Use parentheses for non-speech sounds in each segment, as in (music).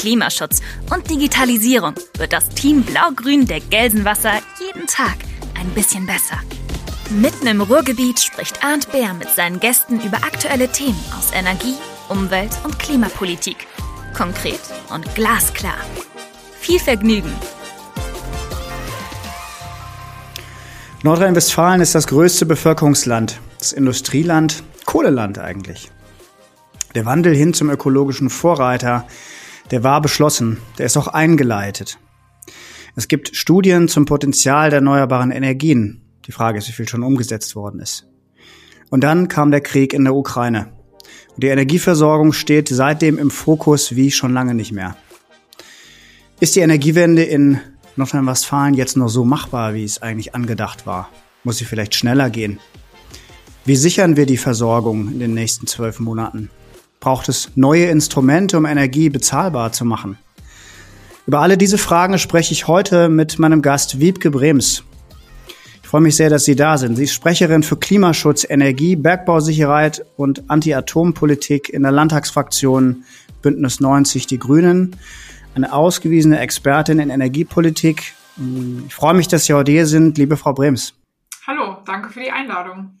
Klimaschutz und Digitalisierung wird das Team Blau-Grün der Gelsenwasser jeden Tag ein bisschen besser. Mitten im Ruhrgebiet spricht Arndt Bär mit seinen Gästen über aktuelle Themen aus Energie, Umwelt und Klimapolitik. Konkret und glasklar. Viel Vergnügen! Nordrhein-Westfalen ist das größte Bevölkerungsland, das Industrieland, Kohleland eigentlich. Der Wandel hin zum ökologischen Vorreiter, der war beschlossen, der ist auch eingeleitet. Es gibt Studien zum Potenzial der erneuerbaren Energien. Die Frage ist, wie viel schon umgesetzt worden ist. Und dann kam der Krieg in der Ukraine. Und die Energieversorgung steht seitdem im Fokus wie schon lange nicht mehr. Ist die Energiewende in Nordrhein-Westfalen jetzt noch so machbar, wie es eigentlich angedacht war? Muss sie vielleicht schneller gehen? Wie sichern wir die Versorgung in den nächsten zwölf Monaten? Braucht es neue Instrumente, um Energie bezahlbar zu machen? Über alle diese Fragen spreche ich heute mit meinem Gast Wiebke Brems. Ich freue mich sehr, dass Sie da sind. Sie ist Sprecherin für Klimaschutz, Energie, Bergbausicherheit und Anti-Atom-Politik in der Landtagsfraktion Bündnis 90 Die Grünen eine ausgewiesene Expertin in Energiepolitik. Ich freue mich, dass Sie heute hier sind, liebe Frau Brems. Hallo, danke für die Einladung.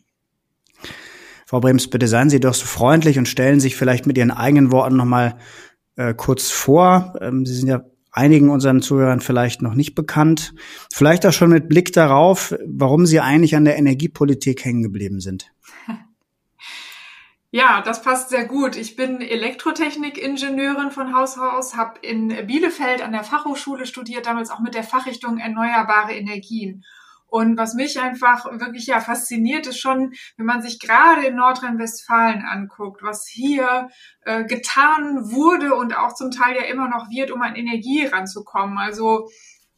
Frau Brems, bitte seien Sie doch so freundlich und stellen sich vielleicht mit Ihren eigenen Worten nochmal äh, kurz vor. Ähm, Sie sind ja einigen unseren Zuhörern vielleicht noch nicht bekannt. Vielleicht auch schon mit Blick darauf, warum Sie eigentlich an der Energiepolitik hängen geblieben sind. Ja, das passt sehr gut. Ich bin Elektrotechnik-Ingenieurin von Haus aus, habe in Bielefeld an der Fachhochschule studiert, damals auch mit der Fachrichtung Erneuerbare Energien. Und was mich einfach wirklich ja fasziniert, ist schon, wenn man sich gerade in Nordrhein-Westfalen anguckt, was hier äh, getan wurde und auch zum Teil ja immer noch wird, um an Energie ranzukommen. Also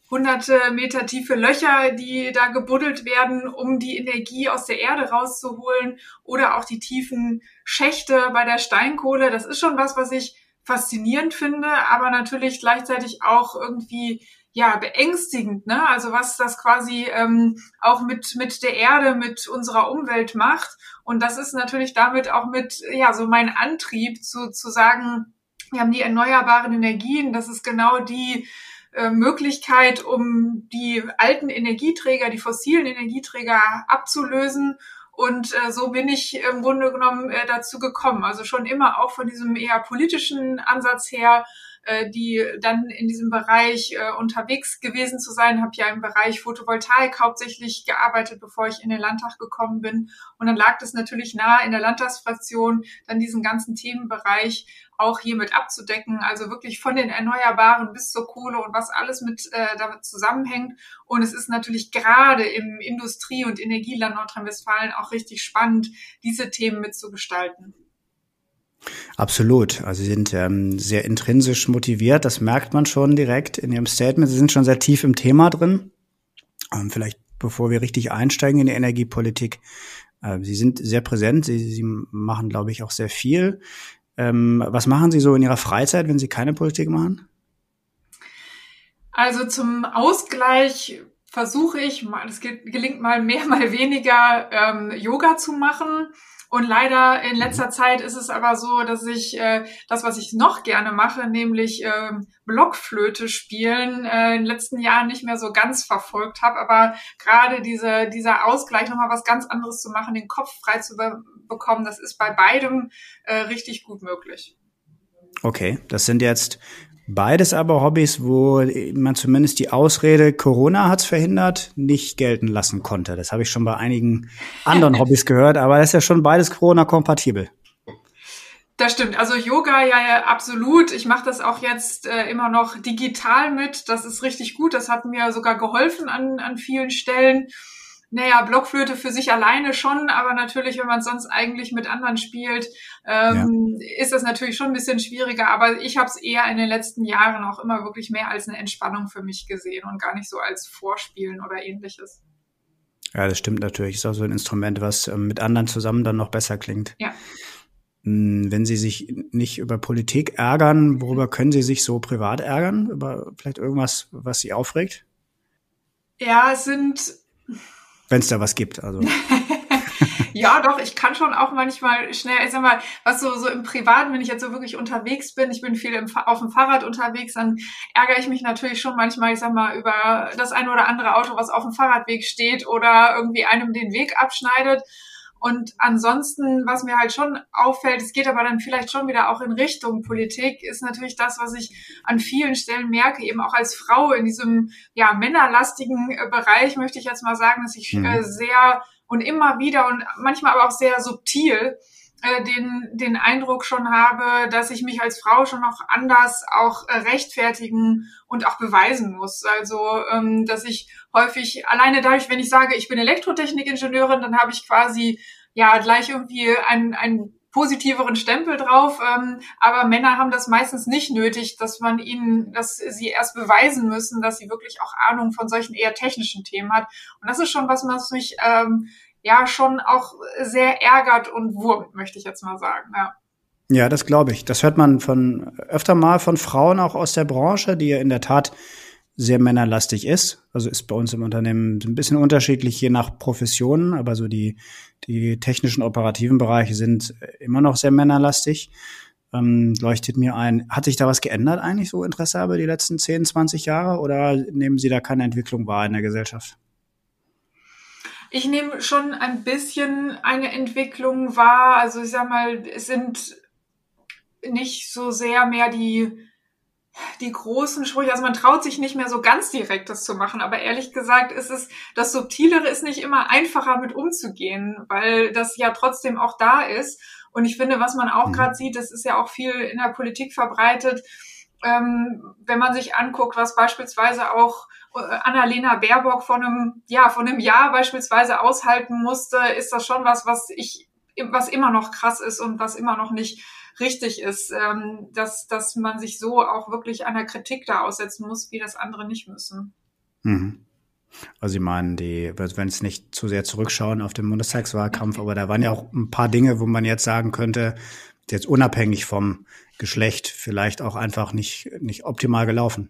hunderte Meter tiefe Löcher, die da gebuddelt werden, um die Energie aus der Erde rauszuholen oder auch die tiefen Schächte bei der Steinkohle. Das ist schon was, was ich faszinierend finde, aber natürlich gleichzeitig auch irgendwie ja beängstigend, ne? Also was das quasi ähm, auch mit mit der Erde, mit unserer Umwelt macht. Und das ist natürlich damit auch mit ja so mein Antrieb zu zu sagen, wir haben die erneuerbaren Energien. Das ist genau die äh, Möglichkeit, um die alten Energieträger, die fossilen Energieträger abzulösen. Und äh, so bin ich im Grunde genommen äh, dazu gekommen. Also schon immer auch von diesem eher politischen Ansatz her, äh, die dann in diesem Bereich äh, unterwegs gewesen zu sein. Habe ja im Bereich Photovoltaik hauptsächlich gearbeitet, bevor ich in den Landtag gekommen bin. Und dann lag das natürlich nahe in der Landtagsfraktion, dann diesen ganzen Themenbereich auch hiermit abzudecken. Also wirklich von den Erneuerbaren bis zur Kohle und was alles mit äh, damit zusammenhängt. Und es ist natürlich gerade im Industrie- und Energieland Nordrhein-Westfalen auch richtig spannend, diese Themen mitzugestalten. Absolut. Also Sie sind ähm, sehr intrinsisch motiviert. Das merkt man schon direkt in Ihrem Statement. Sie sind schon sehr tief im Thema drin. Ähm, vielleicht bevor wir richtig einsteigen in die Energiepolitik. Äh, Sie sind sehr präsent. Sie, Sie machen, glaube ich, auch sehr viel. Ähm, was machen Sie so in Ihrer Freizeit, wenn Sie keine Politik machen? Also zum Ausgleich versuche ich, es gelingt mal mehr, (laughs) mal weniger, ähm, Yoga zu machen. Und leider in letzter Zeit ist es aber so, dass ich äh, das, was ich noch gerne mache, nämlich äh, Blockflöte spielen, äh, in den letzten Jahren nicht mehr so ganz verfolgt habe. Aber gerade diese, dieser Ausgleich, nochmal was ganz anderes zu machen, den Kopf frei zu be bekommen, das ist bei beidem äh, richtig gut möglich. Okay, das sind jetzt Beides aber Hobbys, wo man zumindest die Ausrede Corona hat's verhindert, nicht gelten lassen konnte. Das habe ich schon bei einigen anderen (laughs) Hobbys gehört, aber das ist ja schon beides Corona-kompatibel. Das stimmt. Also Yoga ja, ja absolut. Ich mache das auch jetzt äh, immer noch digital mit. Das ist richtig gut. Das hat mir sogar geholfen an, an vielen Stellen. Naja, Blockflöte für sich alleine schon, aber natürlich, wenn man sonst eigentlich mit anderen spielt, ähm, ja. ist das natürlich schon ein bisschen schwieriger. Aber ich habe es eher in den letzten Jahren auch immer wirklich mehr als eine Entspannung für mich gesehen und gar nicht so als Vorspielen oder ähnliches. Ja, das stimmt natürlich. Ist auch so ein Instrument, was ähm, mit anderen zusammen dann noch besser klingt. Ja. Hm, wenn Sie sich nicht über Politik ärgern, worüber können Sie sich so privat ärgern? Über vielleicht irgendwas, was Sie aufregt? Ja, es sind wenn es da was gibt. Also. (laughs) ja, doch, ich kann schon auch manchmal schnell, ich sag mal, was so, so im Privaten, wenn ich jetzt so wirklich unterwegs bin, ich bin viel im, auf dem Fahrrad unterwegs, dann ärgere ich mich natürlich schon manchmal, ich sag mal, über das eine oder andere Auto, was auf dem Fahrradweg steht oder irgendwie einem den Weg abschneidet. Und ansonsten, was mir halt schon auffällt, es geht aber dann vielleicht schon wieder auch in Richtung Politik, ist natürlich das, was ich an vielen Stellen merke, eben auch als Frau in diesem ja männerlastigen äh, Bereich, möchte ich jetzt mal sagen, dass ich mhm. äh, sehr und immer wieder und manchmal aber auch sehr subtil äh, den, den Eindruck schon habe, dass ich mich als Frau schon noch anders auch äh, rechtfertigen und auch beweisen muss. Also, ähm, dass ich häufig alleine dadurch, wenn ich sage, ich bin Elektrotechnikingenieurin, dann habe ich quasi ja gleich irgendwie einen, einen positiveren Stempel drauf. Ähm, aber Männer haben das meistens nicht nötig, dass man ihnen, dass sie erst beweisen müssen, dass sie wirklich auch Ahnung von solchen eher technischen Themen hat. Und das ist schon was, was mich ähm, ja schon auch sehr ärgert und wurmt, möchte ich jetzt mal sagen. Ja. Ja, das glaube ich. Das hört man von öfter mal von Frauen auch aus der Branche, die ja in der Tat sehr männerlastig ist. Also ist bei uns im Unternehmen ein bisschen unterschiedlich je nach Professionen, aber so die, die technischen operativen Bereiche sind immer noch sehr männerlastig. Ähm, leuchtet mir ein. Hat sich da was geändert eigentlich so Interesse aber die letzten 10, 20 Jahre oder nehmen Sie da keine Entwicklung wahr in der Gesellschaft? Ich nehme schon ein bisschen eine Entwicklung wahr. Also ich sag mal, es sind nicht so sehr mehr die, die großen Sprüche. Also man traut sich nicht mehr so ganz direkt das zu machen. Aber ehrlich gesagt ist es, das Subtilere ist nicht immer einfacher mit umzugehen, weil das ja trotzdem auch da ist. Und ich finde, was man auch mhm. gerade sieht, das ist ja auch viel in der Politik verbreitet, ähm, wenn man sich anguckt, was beispielsweise auch äh, Annalena Baerbock von einem, ja, von einem Jahr beispielsweise aushalten musste, ist das schon was, was ich, was immer noch krass ist und was immer noch nicht richtig ist, ähm, dass, dass man sich so auch wirklich einer Kritik da aussetzen muss, wie das andere nicht müssen. Mhm. Also Sie meinen, die, wenn es nicht zu sehr zurückschauen auf den Bundestagswahlkampf, aber da waren ja auch ein paar Dinge, wo man jetzt sagen könnte, jetzt unabhängig vom Geschlecht vielleicht auch einfach nicht, nicht optimal gelaufen.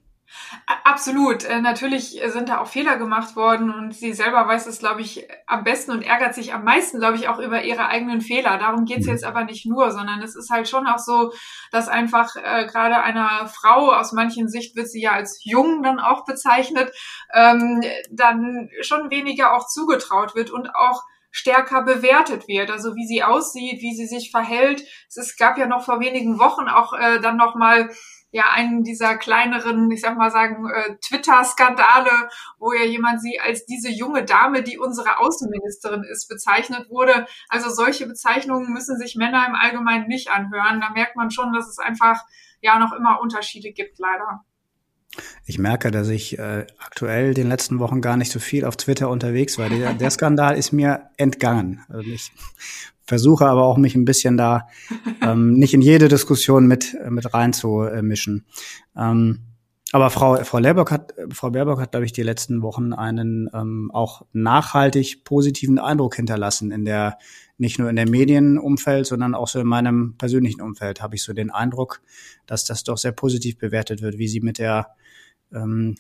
Absolut. Äh, natürlich sind da auch Fehler gemacht worden und sie selber weiß es, glaube ich, am besten und ärgert sich am meisten, glaube ich, auch über ihre eigenen Fehler. Darum geht's mhm. jetzt aber nicht nur, sondern es ist halt schon auch so, dass einfach äh, gerade einer Frau, aus manchen Sicht wird sie ja als jung dann auch bezeichnet, ähm, dann schon weniger auch zugetraut wird und auch stärker bewertet wird. Also wie sie aussieht, wie sie sich verhält. Es, es gab ja noch vor wenigen Wochen auch äh, dann noch mal ja einen dieser kleineren, ich sag mal sagen, äh, Twitter-Skandale, wo ja jemand sie als diese junge Dame, die unsere Außenministerin ist, bezeichnet wurde. Also solche Bezeichnungen müssen sich Männer im Allgemeinen nicht anhören. Da merkt man schon, dass es einfach ja noch immer Unterschiede gibt, leider. Ich merke, dass ich äh, aktuell den letzten Wochen gar nicht so viel auf Twitter unterwegs war. Der, der Skandal ist mir entgangen. Also ich versuche aber auch mich ein bisschen da ähm, nicht in jede Diskussion mit mit reinzumischen. Ähm, aber Frau Frau Baerbock hat Frau Baerbock hat glaube ich die letzten Wochen einen ähm, auch nachhaltig positiven Eindruck hinterlassen in der nicht nur in der Medienumfeld, sondern auch so in meinem persönlichen Umfeld habe ich so den Eindruck, dass das doch sehr positiv bewertet wird, wie sie mit der ähm,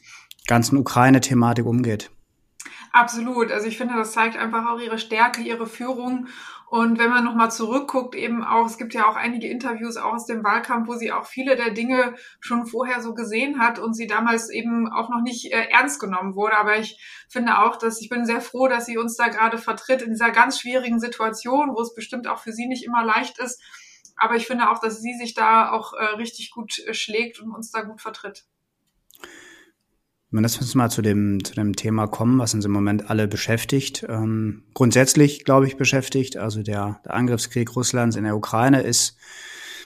ganzen Ukraine-Thematik umgeht. Absolut. Also ich finde, das zeigt einfach auch ihre Stärke, ihre Führung. Und wenn man nochmal zurückguckt, eben auch, es gibt ja auch einige Interviews auch aus dem Wahlkampf, wo sie auch viele der Dinge schon vorher so gesehen hat und sie damals eben auch noch nicht äh, ernst genommen wurde. Aber ich finde auch, dass ich bin sehr froh, dass sie uns da gerade vertritt in dieser ganz schwierigen Situation, wo es bestimmt auch für sie nicht immer leicht ist. Aber ich finde auch, dass sie sich da auch äh, richtig gut äh, schlägt und uns da gut vertritt. Lass uns mal zu dem, zu dem Thema kommen, was uns im Moment alle beschäftigt. Ähm, grundsätzlich, glaube ich, beschäftigt. Also der, der Angriffskrieg Russlands in der Ukraine ist,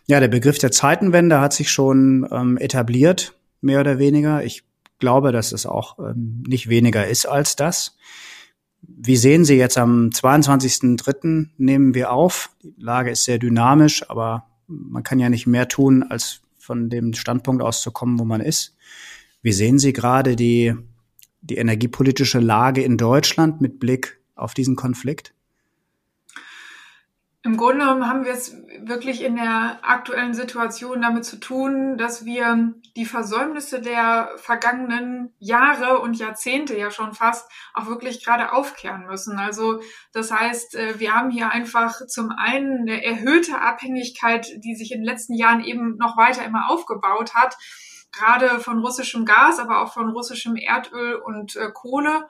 ja, der Begriff der Zeitenwende hat sich schon ähm, etabliert, mehr oder weniger. Ich glaube, dass es auch ähm, nicht weniger ist als das. Wie sehen Sie jetzt am 22.03. nehmen wir auf? Die Lage ist sehr dynamisch, aber man kann ja nicht mehr tun, als von dem Standpunkt auszukommen, wo man ist. Wie sehen Sie gerade die, die energiepolitische Lage in Deutschland mit Blick auf diesen Konflikt? Im Grunde genommen haben wir es wirklich in der aktuellen Situation damit zu tun, dass wir die Versäumnisse der vergangenen Jahre und Jahrzehnte ja schon fast auch wirklich gerade aufkehren müssen. Also das heißt, äh, wir haben hier einfach zum einen eine erhöhte Abhängigkeit, die sich in den letzten Jahren eben noch weiter immer aufgebaut hat, gerade von russischem Gas, aber auch von russischem Erdöl und äh, Kohle.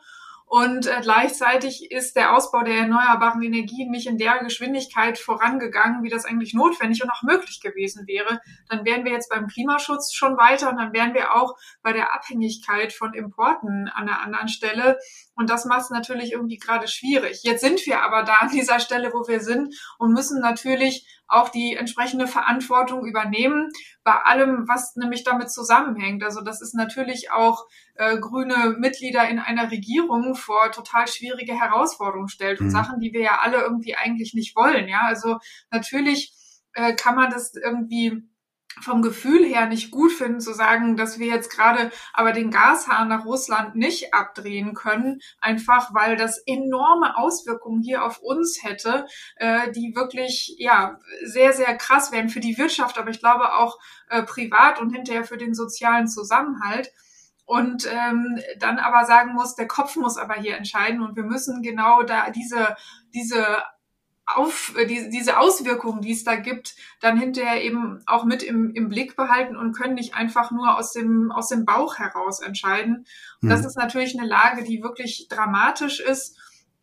Und äh, gleichzeitig ist der Ausbau der erneuerbaren Energien nicht in der Geschwindigkeit vorangegangen, wie das eigentlich notwendig und auch möglich gewesen wäre. Dann wären wir jetzt beim Klimaschutz schon weiter und dann wären wir auch bei der Abhängigkeit von Importen an einer anderen Stelle. Und das macht es natürlich irgendwie gerade schwierig. Jetzt sind wir aber da an dieser Stelle, wo wir sind und müssen natürlich auch die entsprechende Verantwortung übernehmen bei allem, was nämlich damit zusammenhängt. Also das ist natürlich auch äh, grüne Mitglieder in einer Regierung vor total schwierige Herausforderungen stellt und mhm. Sachen, die wir ja alle irgendwie eigentlich nicht wollen. Ja, also natürlich äh, kann man das irgendwie vom Gefühl her nicht gut finden, zu sagen, dass wir jetzt gerade aber den Gashahn nach Russland nicht abdrehen können, einfach weil das enorme Auswirkungen hier auf uns hätte, äh, die wirklich ja sehr, sehr krass wären für die Wirtschaft, aber ich glaube auch äh, privat und hinterher für den sozialen Zusammenhalt. Und ähm, dann aber sagen muss, der Kopf muss aber hier entscheiden und wir müssen genau da diese diese auf äh, die, diese Auswirkungen, die es da gibt, dann hinterher eben auch mit im, im Blick behalten und können nicht einfach nur aus dem aus dem Bauch heraus entscheiden. Und das hm. ist natürlich eine Lage, die wirklich dramatisch ist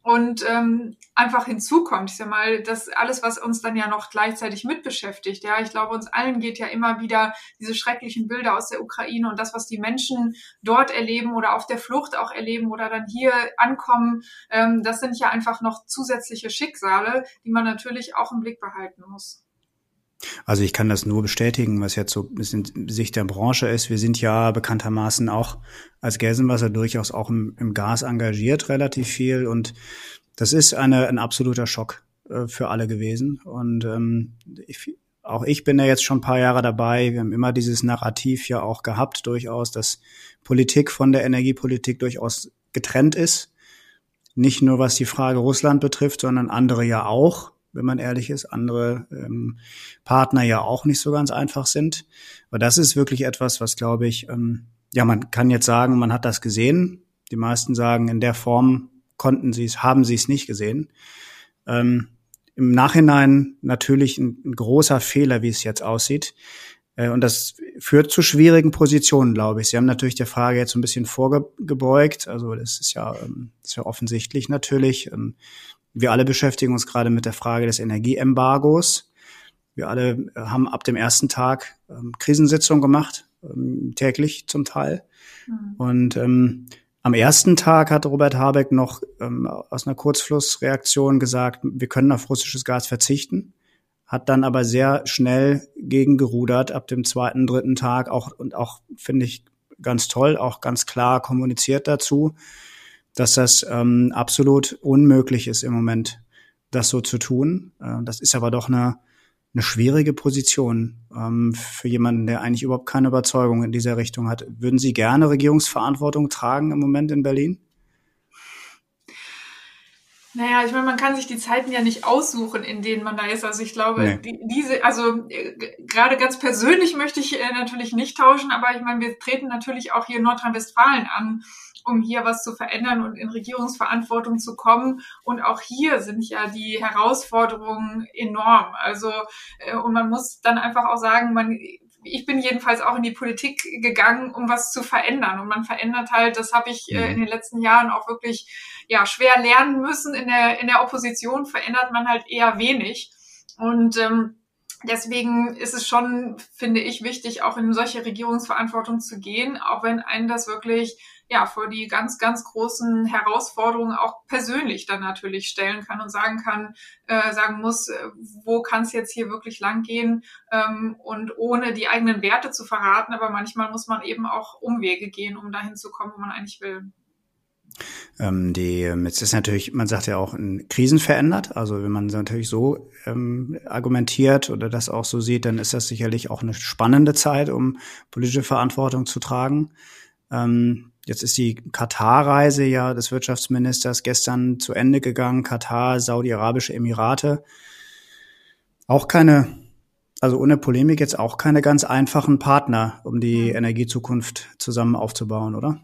und ähm, einfach hinzukommt. Ich sag mal, das alles, was uns dann ja noch gleichzeitig mit beschäftigt. Ja, ich glaube, uns allen geht ja immer wieder diese schrecklichen Bilder aus der Ukraine und das, was die Menschen dort erleben oder auf der Flucht auch erleben oder dann hier ankommen. Ähm, das sind ja einfach noch zusätzliche Schicksale, die man natürlich auch im Blick behalten muss. Also ich kann das nur bestätigen, was jetzt so in Sicht der Branche ist. Wir sind ja bekanntermaßen auch als Gelsenwasser durchaus auch im, im Gas engagiert, relativ viel. Und das ist eine, ein absoluter Schock äh, für alle gewesen. Und ähm, ich, auch ich bin ja jetzt schon ein paar Jahre dabei. Wir haben immer dieses Narrativ ja auch gehabt, durchaus, dass Politik von der Energiepolitik durchaus getrennt ist. Nicht nur was die Frage Russland betrifft, sondern andere ja auch wenn man ehrlich ist, andere ähm, Partner ja auch nicht so ganz einfach sind. Aber das ist wirklich etwas, was glaube ich, ähm, ja, man kann jetzt sagen, man hat das gesehen. Die meisten sagen, in der Form konnten sie es, haben sie es nicht gesehen. Ähm, Im Nachhinein natürlich ein, ein, großer Fehler, wie es jetzt aussieht. Äh, und das führt zu schwierigen Positionen, glaube ich. Sie haben natürlich der Frage jetzt ein bisschen vorgebeugt. Also das ist ja, ähm, ist ja offensichtlich natürlich. Ähm, wir alle beschäftigen uns gerade mit der Frage des Energieembargos. Wir alle äh, haben ab dem ersten Tag ähm, Krisensitzungen gemacht, ähm, täglich zum Teil. Mhm. Und ähm, am ersten Tag hat Robert Habeck noch ähm, aus einer Kurzflussreaktion gesagt, wir können auf russisches Gas verzichten, hat dann aber sehr schnell gegengerudert ab dem zweiten, dritten Tag auch und auch finde ich ganz toll, auch ganz klar kommuniziert dazu, dass das ähm, absolut unmöglich ist im Moment, das so zu tun. Äh, das ist aber doch eine, eine schwierige Position ähm, für jemanden, der eigentlich überhaupt keine Überzeugung in dieser Richtung hat. Würden Sie gerne Regierungsverantwortung tragen im Moment in Berlin? Naja, ich meine, man kann sich die Zeiten ja nicht aussuchen, in denen man da ist. Also ich glaube, nee. die, diese, also äh, gerade ganz persönlich möchte ich äh, natürlich nicht tauschen, aber ich meine, wir treten natürlich auch hier in Nordrhein-Westfalen an um hier was zu verändern und in Regierungsverantwortung zu kommen. Und auch hier sind ja die Herausforderungen enorm. Also, äh, und man muss dann einfach auch sagen, man, ich bin jedenfalls auch in die Politik gegangen, um was zu verändern. Und man verändert halt, das habe ich äh, in den letzten Jahren auch wirklich ja schwer lernen müssen. In der, in der Opposition verändert man halt eher wenig. Und ähm, deswegen ist es schon, finde ich, wichtig, auch in solche Regierungsverantwortung zu gehen, auch wenn einen das wirklich ja vor die ganz, ganz großen Herausforderungen auch persönlich dann natürlich stellen kann und sagen kann, äh, sagen muss, äh, wo kann es jetzt hier wirklich lang gehen ähm, und ohne die eigenen Werte zu verraten. Aber manchmal muss man eben auch Umwege gehen, um dahin zu kommen, wo man eigentlich will. Ähm, die, jetzt ist natürlich, man sagt ja auch, in Krisen verändert. Also wenn man natürlich so ähm, argumentiert oder das auch so sieht, dann ist das sicherlich auch eine spannende Zeit, um politische Verantwortung zu tragen. Ähm, jetzt ist die Katar-Reise ja des Wirtschaftsministers gestern zu Ende gegangen. Katar, Saudi-Arabische Emirate. Auch keine, also ohne Polemik jetzt auch keine ganz einfachen Partner, um die Energiezukunft zusammen aufzubauen, oder?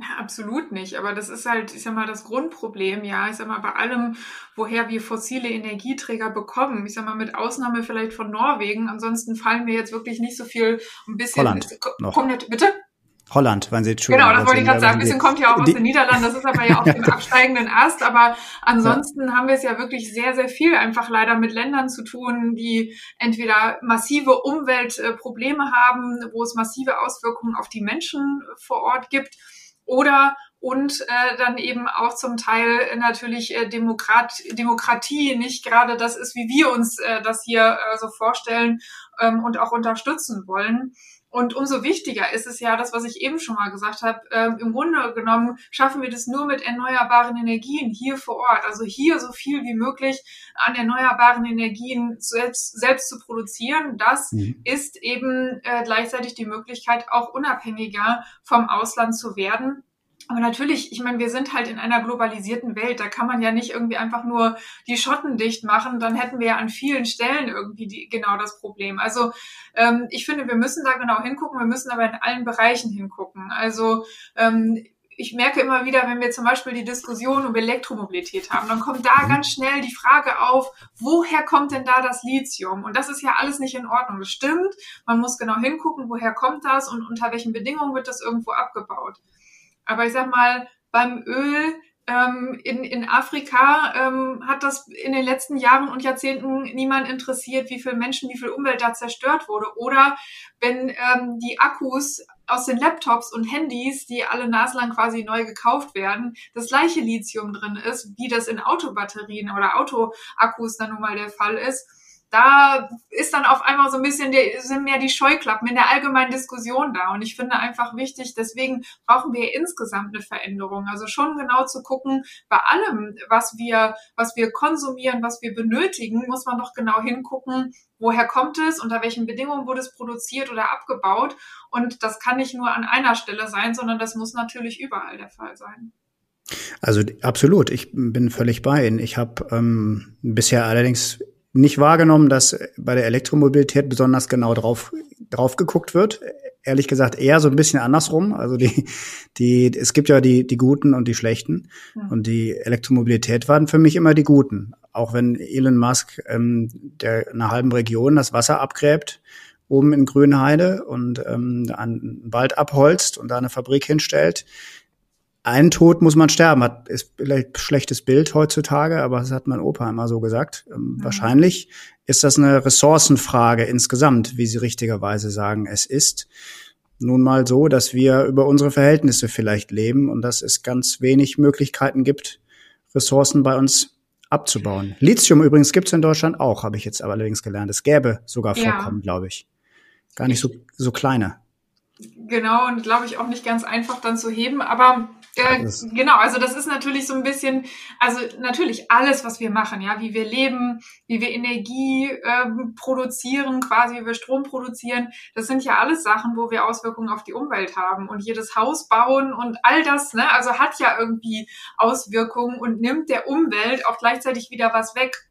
Ja, absolut nicht. Aber das ist halt, ich sag mal, das Grundproblem, ja. Ich sag mal, bei allem, woher wir fossile Energieträger bekommen, ich sag mal, mit Ausnahme vielleicht von Norwegen, ansonsten fallen mir jetzt wirklich nicht so viel ein bisschen. Holland. Noch. Kommt, bitte? Holland, wenn Sie jetzt schon. Genau, das wollte ich gerade sagen. Ein bisschen kommt ja auch aus den Niederlanden, das ist aber ja auf dem (laughs) absteigenden Ast. Aber ansonsten ja. haben wir es ja wirklich sehr, sehr viel einfach leider mit Ländern zu tun, die entweder massive Umweltprobleme haben, wo es massive Auswirkungen auf die Menschen vor Ort gibt, oder und äh, dann eben auch zum Teil natürlich äh, Demokrat, Demokratie nicht gerade das ist, wie wir uns äh, das hier äh, so vorstellen ähm, und auch unterstützen wollen. Und umso wichtiger ist es ja, das, was ich eben schon mal gesagt habe, äh, im Grunde genommen schaffen wir das nur mit erneuerbaren Energien hier vor Ort. Also hier so viel wie möglich an erneuerbaren Energien selbst, selbst zu produzieren. Das mhm. ist eben äh, gleichzeitig die Möglichkeit, auch unabhängiger vom Ausland zu werden. Aber natürlich, ich meine, wir sind halt in einer globalisierten Welt. Da kann man ja nicht irgendwie einfach nur die Schotten dicht machen. Dann hätten wir ja an vielen Stellen irgendwie die, genau das Problem. Also ähm, ich finde, wir müssen da genau hingucken. Wir müssen aber in allen Bereichen hingucken. Also ähm, ich merke immer wieder, wenn wir zum Beispiel die Diskussion um Elektromobilität haben, dann kommt da mhm. ganz schnell die Frage auf, woher kommt denn da das Lithium? Und das ist ja alles nicht in Ordnung. Das stimmt. Man muss genau hingucken, woher kommt das und unter welchen Bedingungen wird das irgendwo abgebaut. Aber ich sag mal, beim Öl ähm, in, in Afrika ähm, hat das in den letzten Jahren und Jahrzehnten niemand interessiert, wie viel Menschen, wie viel Umwelt da zerstört wurde. Oder wenn ähm, die Akkus aus den Laptops und Handys, die alle naslang quasi neu gekauft werden, das gleiche Lithium drin ist, wie das in Autobatterien oder Autoakkus dann nun mal der Fall ist da ist dann auf einmal so ein bisschen, die, sind mehr die Scheuklappen in der allgemeinen Diskussion da. Und ich finde einfach wichtig, deswegen brauchen wir insgesamt eine Veränderung. Also schon genau zu gucken, bei allem, was wir, was wir konsumieren, was wir benötigen, muss man doch genau hingucken, woher kommt es, unter welchen Bedingungen wurde es produziert oder abgebaut. Und das kann nicht nur an einer Stelle sein, sondern das muss natürlich überall der Fall sein. Also absolut, ich bin völlig bei Ihnen. Ich habe ähm, bisher allerdings nicht wahrgenommen, dass bei der Elektromobilität besonders genau drauf, drauf geguckt wird. Ehrlich gesagt eher so ein bisschen andersrum. Also die, die, es gibt ja die, die Guten und die Schlechten. Ja. Und die Elektromobilität waren für mich immer die Guten. Auch wenn Elon Musk ähm, der einer halben Region das Wasser abgräbt, oben in Grünheide und ähm, einen Wald abholzt und da eine Fabrik hinstellt, ein Tod muss man sterben, hat, ist vielleicht ein schlechtes Bild heutzutage, aber das hat mein Opa immer so gesagt. Ähm, mhm. Wahrscheinlich ist das eine Ressourcenfrage insgesamt, wie Sie richtigerweise sagen. Es ist nun mal so, dass wir über unsere Verhältnisse vielleicht leben und dass es ganz wenig Möglichkeiten gibt, Ressourcen bei uns abzubauen. Lithium übrigens gibt es in Deutschland auch, habe ich jetzt aber allerdings gelernt. Es gäbe sogar Vorkommen, ja. glaube ich. Gar nicht so, so kleine. Genau, und glaube ich auch nicht ganz einfach dann zu heben, aber äh, genau, also das ist natürlich so ein bisschen, also natürlich alles, was wir machen, ja, wie wir leben, wie wir Energie ähm, produzieren, quasi wie wir Strom produzieren, das sind ja alles Sachen, wo wir Auswirkungen auf die Umwelt haben und jedes Haus bauen und all das, ne, also hat ja irgendwie Auswirkungen und nimmt der Umwelt auch gleichzeitig wieder was weg.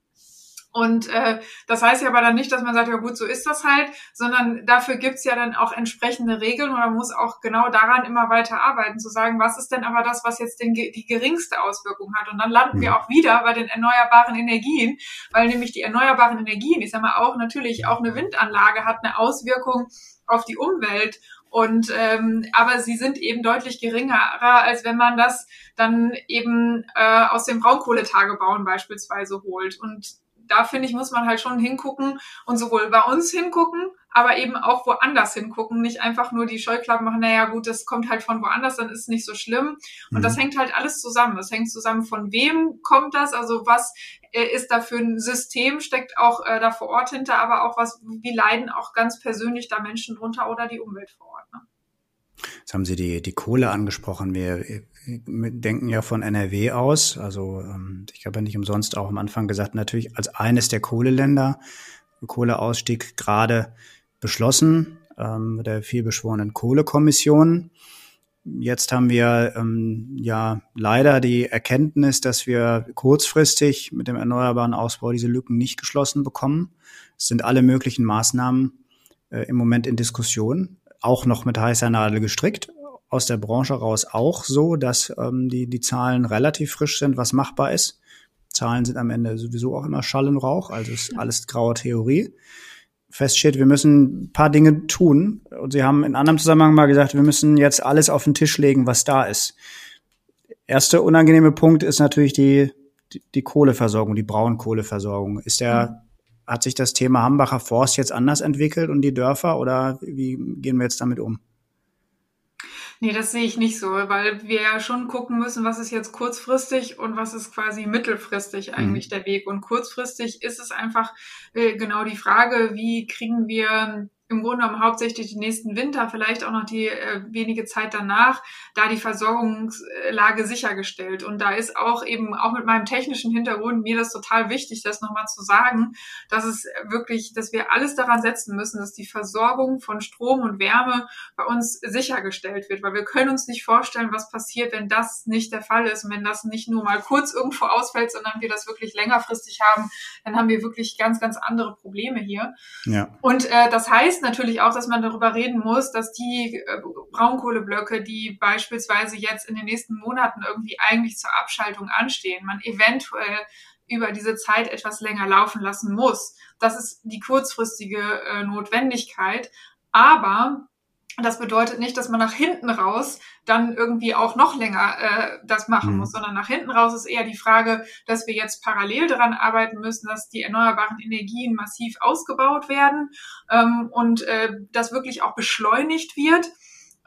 Und äh, das heißt ja aber dann nicht, dass man sagt, ja gut, so ist das halt, sondern dafür gibt's ja dann auch entsprechende Regeln und man muss auch genau daran immer weiter arbeiten, zu sagen, was ist denn aber das, was jetzt den, die geringste Auswirkung hat. Und dann landen wir mhm. auch wieder bei den erneuerbaren Energien, weil nämlich die erneuerbaren Energien, ich sag mal auch natürlich auch eine Windanlage hat eine Auswirkung auf die Umwelt. Und ähm, aber sie sind eben deutlich geringer, als wenn man das dann eben äh, aus dem Braunkohletagebauen beispielsweise holt. Und da finde ich, muss man halt schon hingucken und sowohl bei uns hingucken, aber eben auch woanders hingucken. Nicht einfach nur die Scheuklappen machen, naja gut, das kommt halt von woanders, dann ist es nicht so schlimm. Und mhm. das hängt halt alles zusammen. Das hängt zusammen, von wem kommt das, also was äh, ist da für ein System, steckt auch äh, da vor Ort hinter, aber auch was, wie leiden auch ganz persönlich da Menschen drunter oder die Umwelt vor Ort. Jetzt haben Sie die, die Kohle angesprochen. Wir denken ja von NRW aus. Also ähm, ich habe ja nicht umsonst auch am Anfang gesagt, natürlich als eines der Kohleländer Kohleausstieg gerade beschlossen, ähm, der vielbeschworenen Kohlekommission. Jetzt haben wir ähm, ja leider die Erkenntnis, dass wir kurzfristig mit dem erneuerbaren Ausbau diese Lücken nicht geschlossen bekommen. Es sind alle möglichen Maßnahmen äh, im Moment in Diskussion, auch noch mit heißer Nadel gestrickt. Aus der Branche raus auch so, dass ähm, die, die Zahlen relativ frisch sind, was machbar ist. Zahlen sind am Ende sowieso auch immer Schall und Rauch, also ist alles graue Theorie feststeht, wir müssen ein paar Dinge tun. Und Sie haben in anderem Zusammenhang mal gesagt, wir müssen jetzt alles auf den Tisch legen, was da ist. Erster unangenehme Punkt ist natürlich die, die, die Kohleversorgung, die Braunkohleversorgung. Ist der, mhm. Hat sich das Thema Hambacher Forst jetzt anders entwickelt und die Dörfer oder wie gehen wir jetzt damit um? Nee, das sehe ich nicht so, weil wir ja schon gucken müssen, was ist jetzt kurzfristig und was ist quasi mittelfristig eigentlich mhm. der Weg. Und kurzfristig ist es einfach äh, genau die Frage, wie kriegen wir im Grunde genommen hauptsächlich die nächsten Winter, vielleicht auch noch die äh, wenige Zeit danach, da die Versorgungslage sichergestellt. Und da ist auch eben, auch mit meinem technischen Hintergrund, mir das total wichtig, das nochmal zu sagen, dass es wirklich, dass wir alles daran setzen müssen, dass die Versorgung von Strom und Wärme bei uns sichergestellt wird. Weil wir können uns nicht vorstellen, was passiert, wenn das nicht der Fall ist und wenn das nicht nur mal kurz irgendwo ausfällt, sondern wir das wirklich längerfristig haben, dann haben wir wirklich ganz, ganz andere Probleme hier. Ja. Und äh, das heißt, heißt natürlich auch, dass man darüber reden muss, dass die äh, Braunkohleblöcke, die beispielsweise jetzt in den nächsten Monaten irgendwie eigentlich zur Abschaltung anstehen, man eventuell über diese Zeit etwas länger laufen lassen muss. Das ist die kurzfristige äh, Notwendigkeit. Aber das bedeutet nicht, dass man nach hinten raus dann irgendwie auch noch länger äh, das machen mhm. muss, sondern nach hinten raus ist eher die Frage, dass wir jetzt parallel daran arbeiten müssen, dass die erneuerbaren Energien massiv ausgebaut werden ähm, und äh, das wirklich auch beschleunigt wird.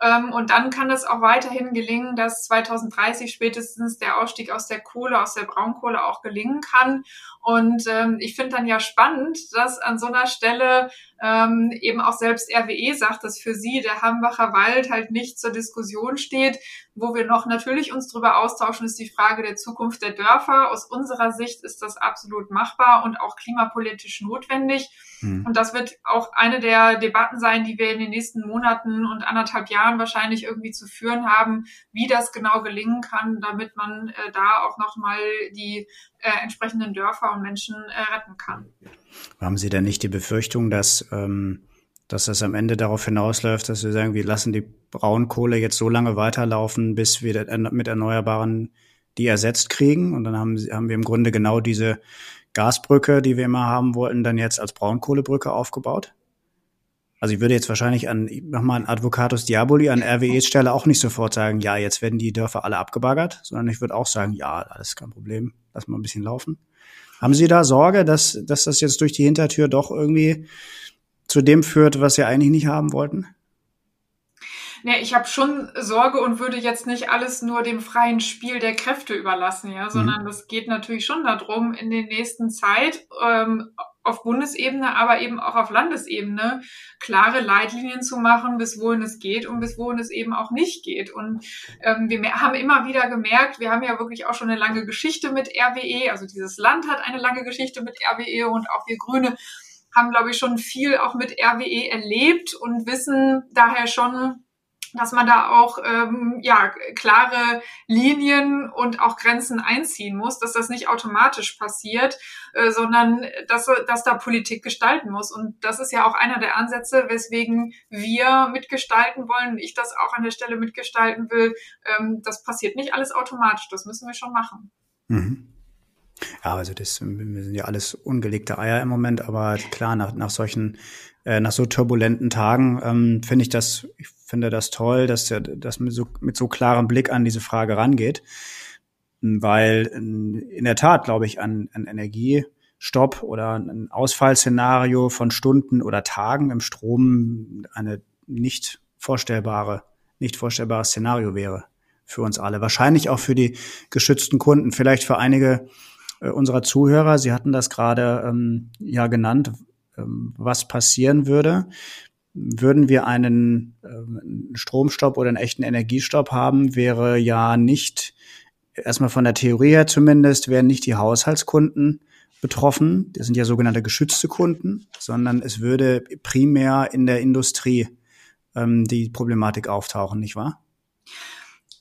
Ähm, und dann kann es auch weiterhin gelingen, dass 2030 spätestens der Ausstieg aus der Kohle, aus der Braunkohle auch gelingen kann. Und ähm, ich finde dann ja spannend, dass an so einer Stelle ähm, eben auch selbst RWE sagt, dass für sie der Hambacher Wald halt nicht zur Diskussion steht. Wo wir noch natürlich uns drüber austauschen, ist die Frage der Zukunft der Dörfer. Aus unserer Sicht ist das absolut machbar und auch klimapolitisch notwendig. Hm. Und das wird auch eine der Debatten sein, die wir in den nächsten Monaten und anderthalb Jahren wahrscheinlich irgendwie zu führen haben, wie das genau gelingen kann, damit man äh, da auch nochmal die äh, entsprechenden Dörfer und Menschen äh, retten kann. Haben Sie denn nicht die Befürchtung, dass, ähm, dass das am Ende darauf hinausläuft, dass wir sagen, wir lassen die Braunkohle jetzt so lange weiterlaufen, bis wir mit Erneuerbaren die ersetzt kriegen? Und dann haben, haben wir im Grunde genau diese Gasbrücke, die wir immer haben wollten, dann jetzt als Braunkohlebrücke aufgebaut? Also ich würde jetzt wahrscheinlich an, nochmal an Advocatus Diaboli, an RWEs Stelle auch nicht sofort sagen, ja, jetzt werden die Dörfer alle abgebaggert, sondern ich würde auch sagen, ja, alles kein Problem, lass mal ein bisschen laufen. Haben Sie da Sorge, dass, dass das jetzt durch die Hintertür doch irgendwie zu dem führt, was Sie eigentlich nicht haben wollten? Nee, ich habe schon Sorge und würde jetzt nicht alles nur dem freien Spiel der Kräfte überlassen, ja, sondern es mhm. geht natürlich schon darum, in der nächsten Zeit ähm, auf Bundesebene, aber eben auch auf Landesebene klare Leitlinien zu machen, bis wohin es geht und bis wohin es eben auch nicht geht. Und ähm, wir haben immer wieder gemerkt, wir haben ja wirklich auch schon eine lange Geschichte mit RWE, also dieses Land hat eine lange Geschichte mit RWE und auch wir Grüne haben, glaube ich, schon viel auch mit RWE erlebt und wissen daher schon, dass man da auch ähm, ja klare Linien und auch Grenzen einziehen muss, dass das nicht automatisch passiert, äh, sondern dass, dass da Politik gestalten muss. Und das ist ja auch einer der Ansätze, weswegen wir mitgestalten wollen, ich das auch an der Stelle mitgestalten will. Ähm, das passiert nicht alles automatisch, das müssen wir schon machen. Mhm. Ja, also das wir sind ja alles ungelegte Eier im Moment, aber klar, nach, nach solchen, äh, nach so turbulenten Tagen ähm, finde ich das, ich finde das toll, dass er das mit so, mit so klarem Blick an diese Frage rangeht. Weil in der Tat, glaube ich, an, an Energiestopp oder ein Ausfallszenario von Stunden oder Tagen im Strom eine nicht vorstellbare, nicht vorstellbares Szenario wäre für uns alle. Wahrscheinlich auch für die geschützten Kunden, vielleicht für einige äh, unserer Zuhörer. Sie hatten das gerade ähm, ja genannt, ähm, was passieren würde, würden wir einen äh, Stromstopp oder einen echten Energiestopp haben, wäre ja nicht, erstmal von der Theorie her zumindest, wären nicht die Haushaltskunden betroffen. Das sind ja sogenannte geschützte Kunden, sondern es würde primär in der Industrie ähm, die Problematik auftauchen, nicht wahr?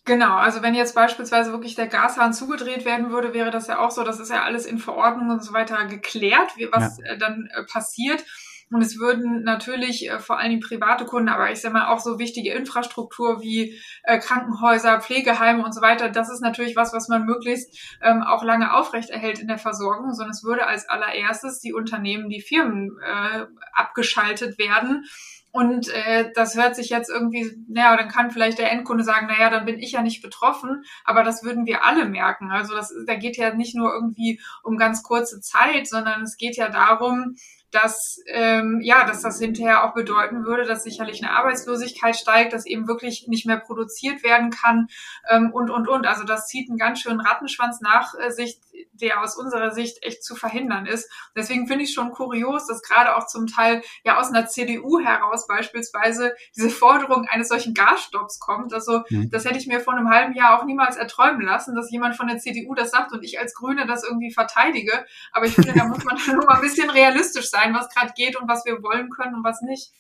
Genau, also wenn jetzt beispielsweise wirklich der Gashahn zugedreht werden würde, wäre das ja auch so, das ist ja alles in Verordnungen und so weiter geklärt, wie, was ja. Äh, dann äh, passiert. Und es würden natürlich äh, vor allen Dingen private Kunden, aber ich sage mal auch so wichtige Infrastruktur wie äh, Krankenhäuser, Pflegeheime und so weiter, das ist natürlich was, was man möglichst ähm, auch lange aufrechterhält in der Versorgung, sondern es würde als allererstes die Unternehmen, die Firmen äh, abgeschaltet werden. Und äh, das hört sich jetzt irgendwie, naja, dann kann vielleicht der Endkunde sagen, naja, dann bin ich ja nicht betroffen, aber das würden wir alle merken. Also das, da geht ja nicht nur irgendwie um ganz kurze Zeit, sondern es geht ja darum, dass ähm, ja, dass das hinterher auch bedeuten würde, dass sicherlich eine Arbeitslosigkeit steigt, dass eben wirklich nicht mehr produziert werden kann ähm, und und und. Also das zieht einen ganz schönen Rattenschwanz nach äh, sich, der aus unserer Sicht echt zu verhindern ist. Deswegen finde ich schon kurios, dass gerade auch zum Teil ja aus einer CDU heraus beispielsweise diese Forderung eines solchen Gasstopps kommt. Also mhm. das hätte ich mir vor einem halben Jahr auch niemals erträumen lassen, dass jemand von der CDU das sagt und ich als Grüne das irgendwie verteidige. Aber ich finde, da muss man (laughs) nur mal ein bisschen realistisch sein, was gerade geht und was wir wollen können und was nicht.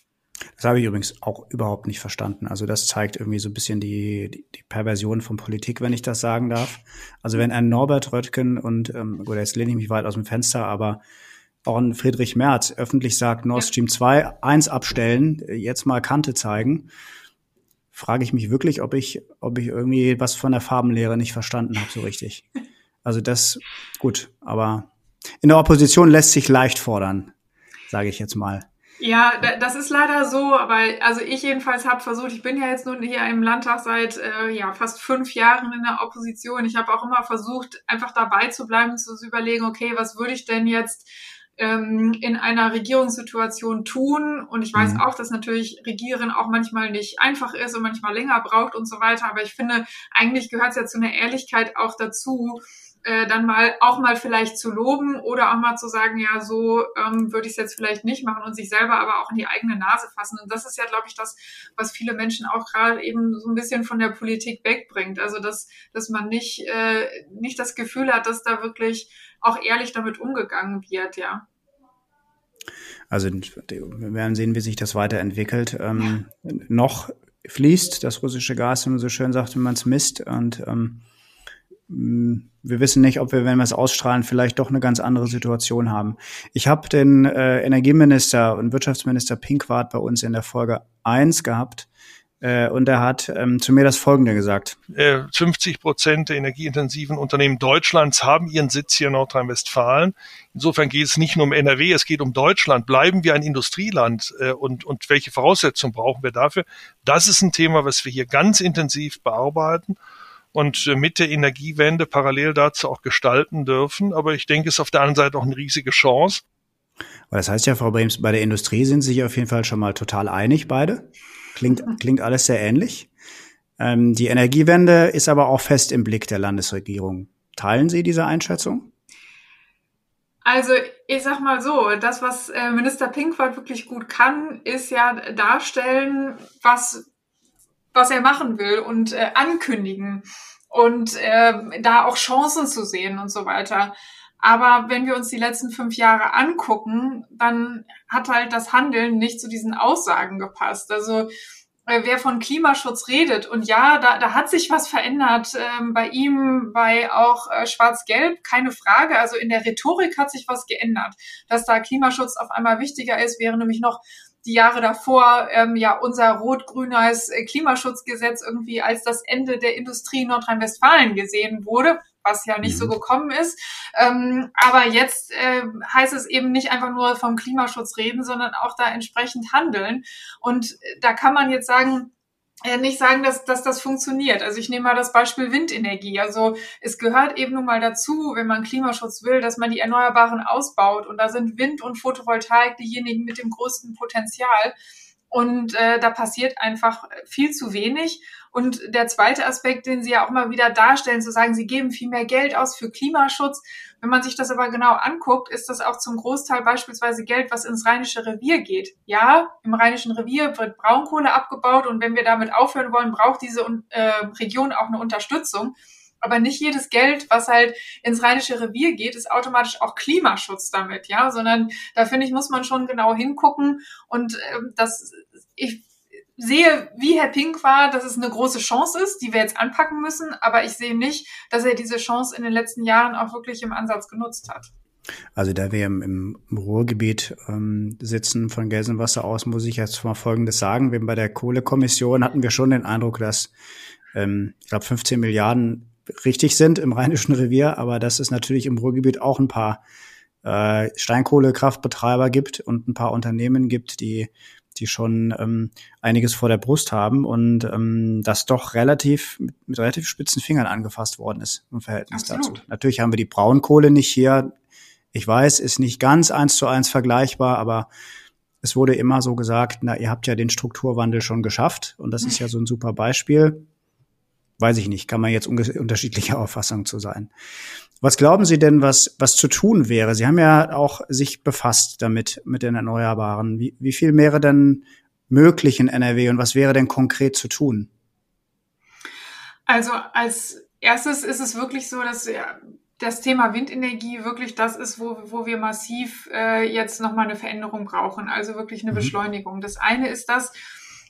Das habe ich übrigens auch überhaupt nicht verstanden. Also das zeigt irgendwie so ein bisschen die, die, die Perversion von Politik, wenn ich das sagen darf. Also wenn ein Norbert Röttgen und, ähm, gut, jetzt lehne ich mich weit aus dem Fenster, aber auch ein Friedrich Merz öffentlich sagt, Nord Stream 2, 1 abstellen, jetzt mal Kante zeigen, frage ich mich wirklich, ob ich, ob ich irgendwie was von der Farbenlehre nicht verstanden habe, so richtig. (laughs) Also das, gut, aber in der Opposition lässt sich leicht fordern, sage ich jetzt mal. Ja, das ist leider so, aber also ich jedenfalls habe versucht, ich bin ja jetzt nun hier im Landtag seit äh, ja fast fünf Jahren in der Opposition. Ich habe auch immer versucht, einfach dabei zu bleiben, zu überlegen, okay, was würde ich denn jetzt ähm, in einer Regierungssituation tun? Und ich weiß mhm. auch, dass natürlich Regieren auch manchmal nicht einfach ist und manchmal länger braucht und so weiter. Aber ich finde, eigentlich gehört es ja zu einer Ehrlichkeit auch dazu, äh, dann mal auch mal vielleicht zu loben oder auch mal zu sagen, ja, so ähm, würde ich es jetzt vielleicht nicht machen und sich selber aber auch in die eigene Nase fassen. Und das ist ja, glaube ich, das, was viele Menschen auch gerade eben so ein bisschen von der Politik wegbringt. Also dass, dass man nicht, äh, nicht das Gefühl hat, dass da wirklich auch ehrlich damit umgegangen wird, ja. Also wir werden sehen, wie sich das weiterentwickelt. Ähm, ja. Noch fließt das russische Gas, wie man so schön sagt, wenn man es misst. Und ähm, wir wissen nicht, ob wir, wenn wir es ausstrahlen, vielleicht doch eine ganz andere Situation haben. Ich habe den äh, Energieminister und Wirtschaftsminister Pinkwart bei uns in der Folge eins gehabt. Äh, und er hat ähm, zu mir das Folgende gesagt. 50 äh, Prozent der energieintensiven Unternehmen Deutschlands haben ihren Sitz hier in Nordrhein-Westfalen. Insofern geht es nicht nur um NRW, es geht um Deutschland. Bleiben wir ein Industrieland äh, und, und welche Voraussetzungen brauchen wir dafür? Das ist ein Thema, was wir hier ganz intensiv bearbeiten und äh, mit der Energiewende parallel dazu auch gestalten dürfen. Aber ich denke, es ist auf der anderen Seite auch eine riesige Chance. Das heißt ja, Frau Brems, bei der Industrie sind Sie sich auf jeden Fall schon mal total einig, beide. Klingt, klingt alles sehr ähnlich. Ähm, die Energiewende ist aber auch fest im Blick der Landesregierung. Teilen Sie diese Einschätzung? Also ich sag mal so, das, was äh, Minister Pinkwart wirklich gut kann, ist ja darstellen, was was er machen will und äh, ankündigen und äh, da auch Chancen zu sehen und so weiter. Aber wenn wir uns die letzten fünf Jahre angucken, dann hat halt das Handeln nicht zu diesen Aussagen gepasst. Also äh, wer von Klimaschutz redet und ja, da, da hat sich was verändert ähm, bei ihm, bei auch äh, Schwarz-Gelb, keine Frage. Also in der Rhetorik hat sich was geändert, dass da Klimaschutz auf einmal wichtiger ist, wäre nämlich noch die Jahre davor ähm, ja unser rot-grünes äh, Klimaschutzgesetz irgendwie als das Ende der Industrie Nordrhein-Westfalen gesehen wurde, was ja nicht mhm. so gekommen ist. Ähm, aber jetzt äh, heißt es eben nicht einfach nur vom Klimaschutz reden, sondern auch da entsprechend handeln. Und da kann man jetzt sagen, äh, nicht sagen, dass, dass das funktioniert. Also ich nehme mal das Beispiel Windenergie. Also es gehört eben nun mal dazu, wenn man Klimaschutz will, dass man die Erneuerbaren ausbaut. Und da sind Wind und Photovoltaik diejenigen mit dem größten Potenzial. Und äh, da passiert einfach viel zu wenig. Und der zweite Aspekt, den Sie ja auch mal wieder darstellen, zu sagen, Sie geben viel mehr Geld aus für Klimaschutz. Wenn man sich das aber genau anguckt, ist das auch zum Großteil beispielsweise Geld, was ins Rheinische Revier geht. Ja, im Rheinischen Revier wird Braunkohle abgebaut und wenn wir damit aufhören wollen, braucht diese äh, Region auch eine Unterstützung. Aber nicht jedes Geld, was halt ins Rheinische Revier geht, ist automatisch auch Klimaschutz damit, ja, sondern da finde ich, muss man schon genau hingucken und äh, das, ich sehe, wie Herr Pink war, dass es eine große Chance ist, die wir jetzt anpacken müssen, aber ich sehe nicht, dass er diese Chance in den letzten Jahren auch wirklich im Ansatz genutzt hat. Also da wir im, Ruhrgebiet ähm, sitzen von Gelsenwasser aus, muss ich jetzt mal Folgendes sagen. Wir bei der Kohlekommission hatten wir schon den Eindruck, dass ähm, ich glaube 15 Milliarden richtig sind im Rheinischen Revier, aber dass es natürlich im Ruhrgebiet auch ein paar äh, Steinkohlekraftbetreiber gibt und ein paar Unternehmen gibt, die die schon ähm, einiges vor der Brust haben und ähm, das doch relativ mit relativ spitzen Fingern angefasst worden ist im Verhältnis Absolut. dazu. Natürlich haben wir die Braunkohle nicht hier. Ich weiß, ist nicht ganz eins zu eins vergleichbar, aber es wurde immer so gesagt, na, ihr habt ja den Strukturwandel schon geschafft und das ist ja so ein super Beispiel. Weiß ich nicht, kann man jetzt unterschiedlicher (laughs) Auffassung zu sein. Was glauben Sie denn, was, was zu tun wäre? Sie haben ja auch sich befasst damit, mit den Erneuerbaren. Wie, wie viel wäre denn möglich in NRW und was wäre denn konkret zu tun? Also als erstes ist es wirklich so, dass das Thema Windenergie wirklich das ist, wo, wo wir massiv äh, jetzt nochmal eine Veränderung brauchen, also wirklich eine mhm. Beschleunigung. Das eine ist das,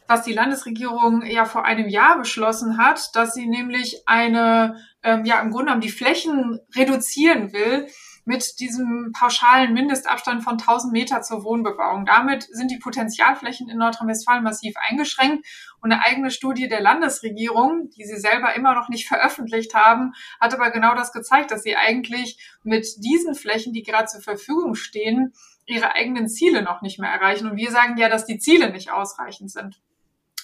was die Landesregierung ja vor einem Jahr beschlossen hat, dass sie nämlich eine, ähm, ja im Grunde genommen die Flächen reduzieren will mit diesem pauschalen Mindestabstand von 1000 Meter zur Wohnbebauung. Damit sind die Potenzialflächen in Nordrhein-Westfalen massiv eingeschränkt. Und eine eigene Studie der Landesregierung, die sie selber immer noch nicht (laughs) veröffentlicht haben, hat aber genau das gezeigt, dass sie eigentlich mit diesen Flächen, die gerade zur Verfügung stehen, ihre eigenen Ziele noch nicht mehr erreichen. Und wir sagen ja, dass die Ziele nicht ausreichend sind.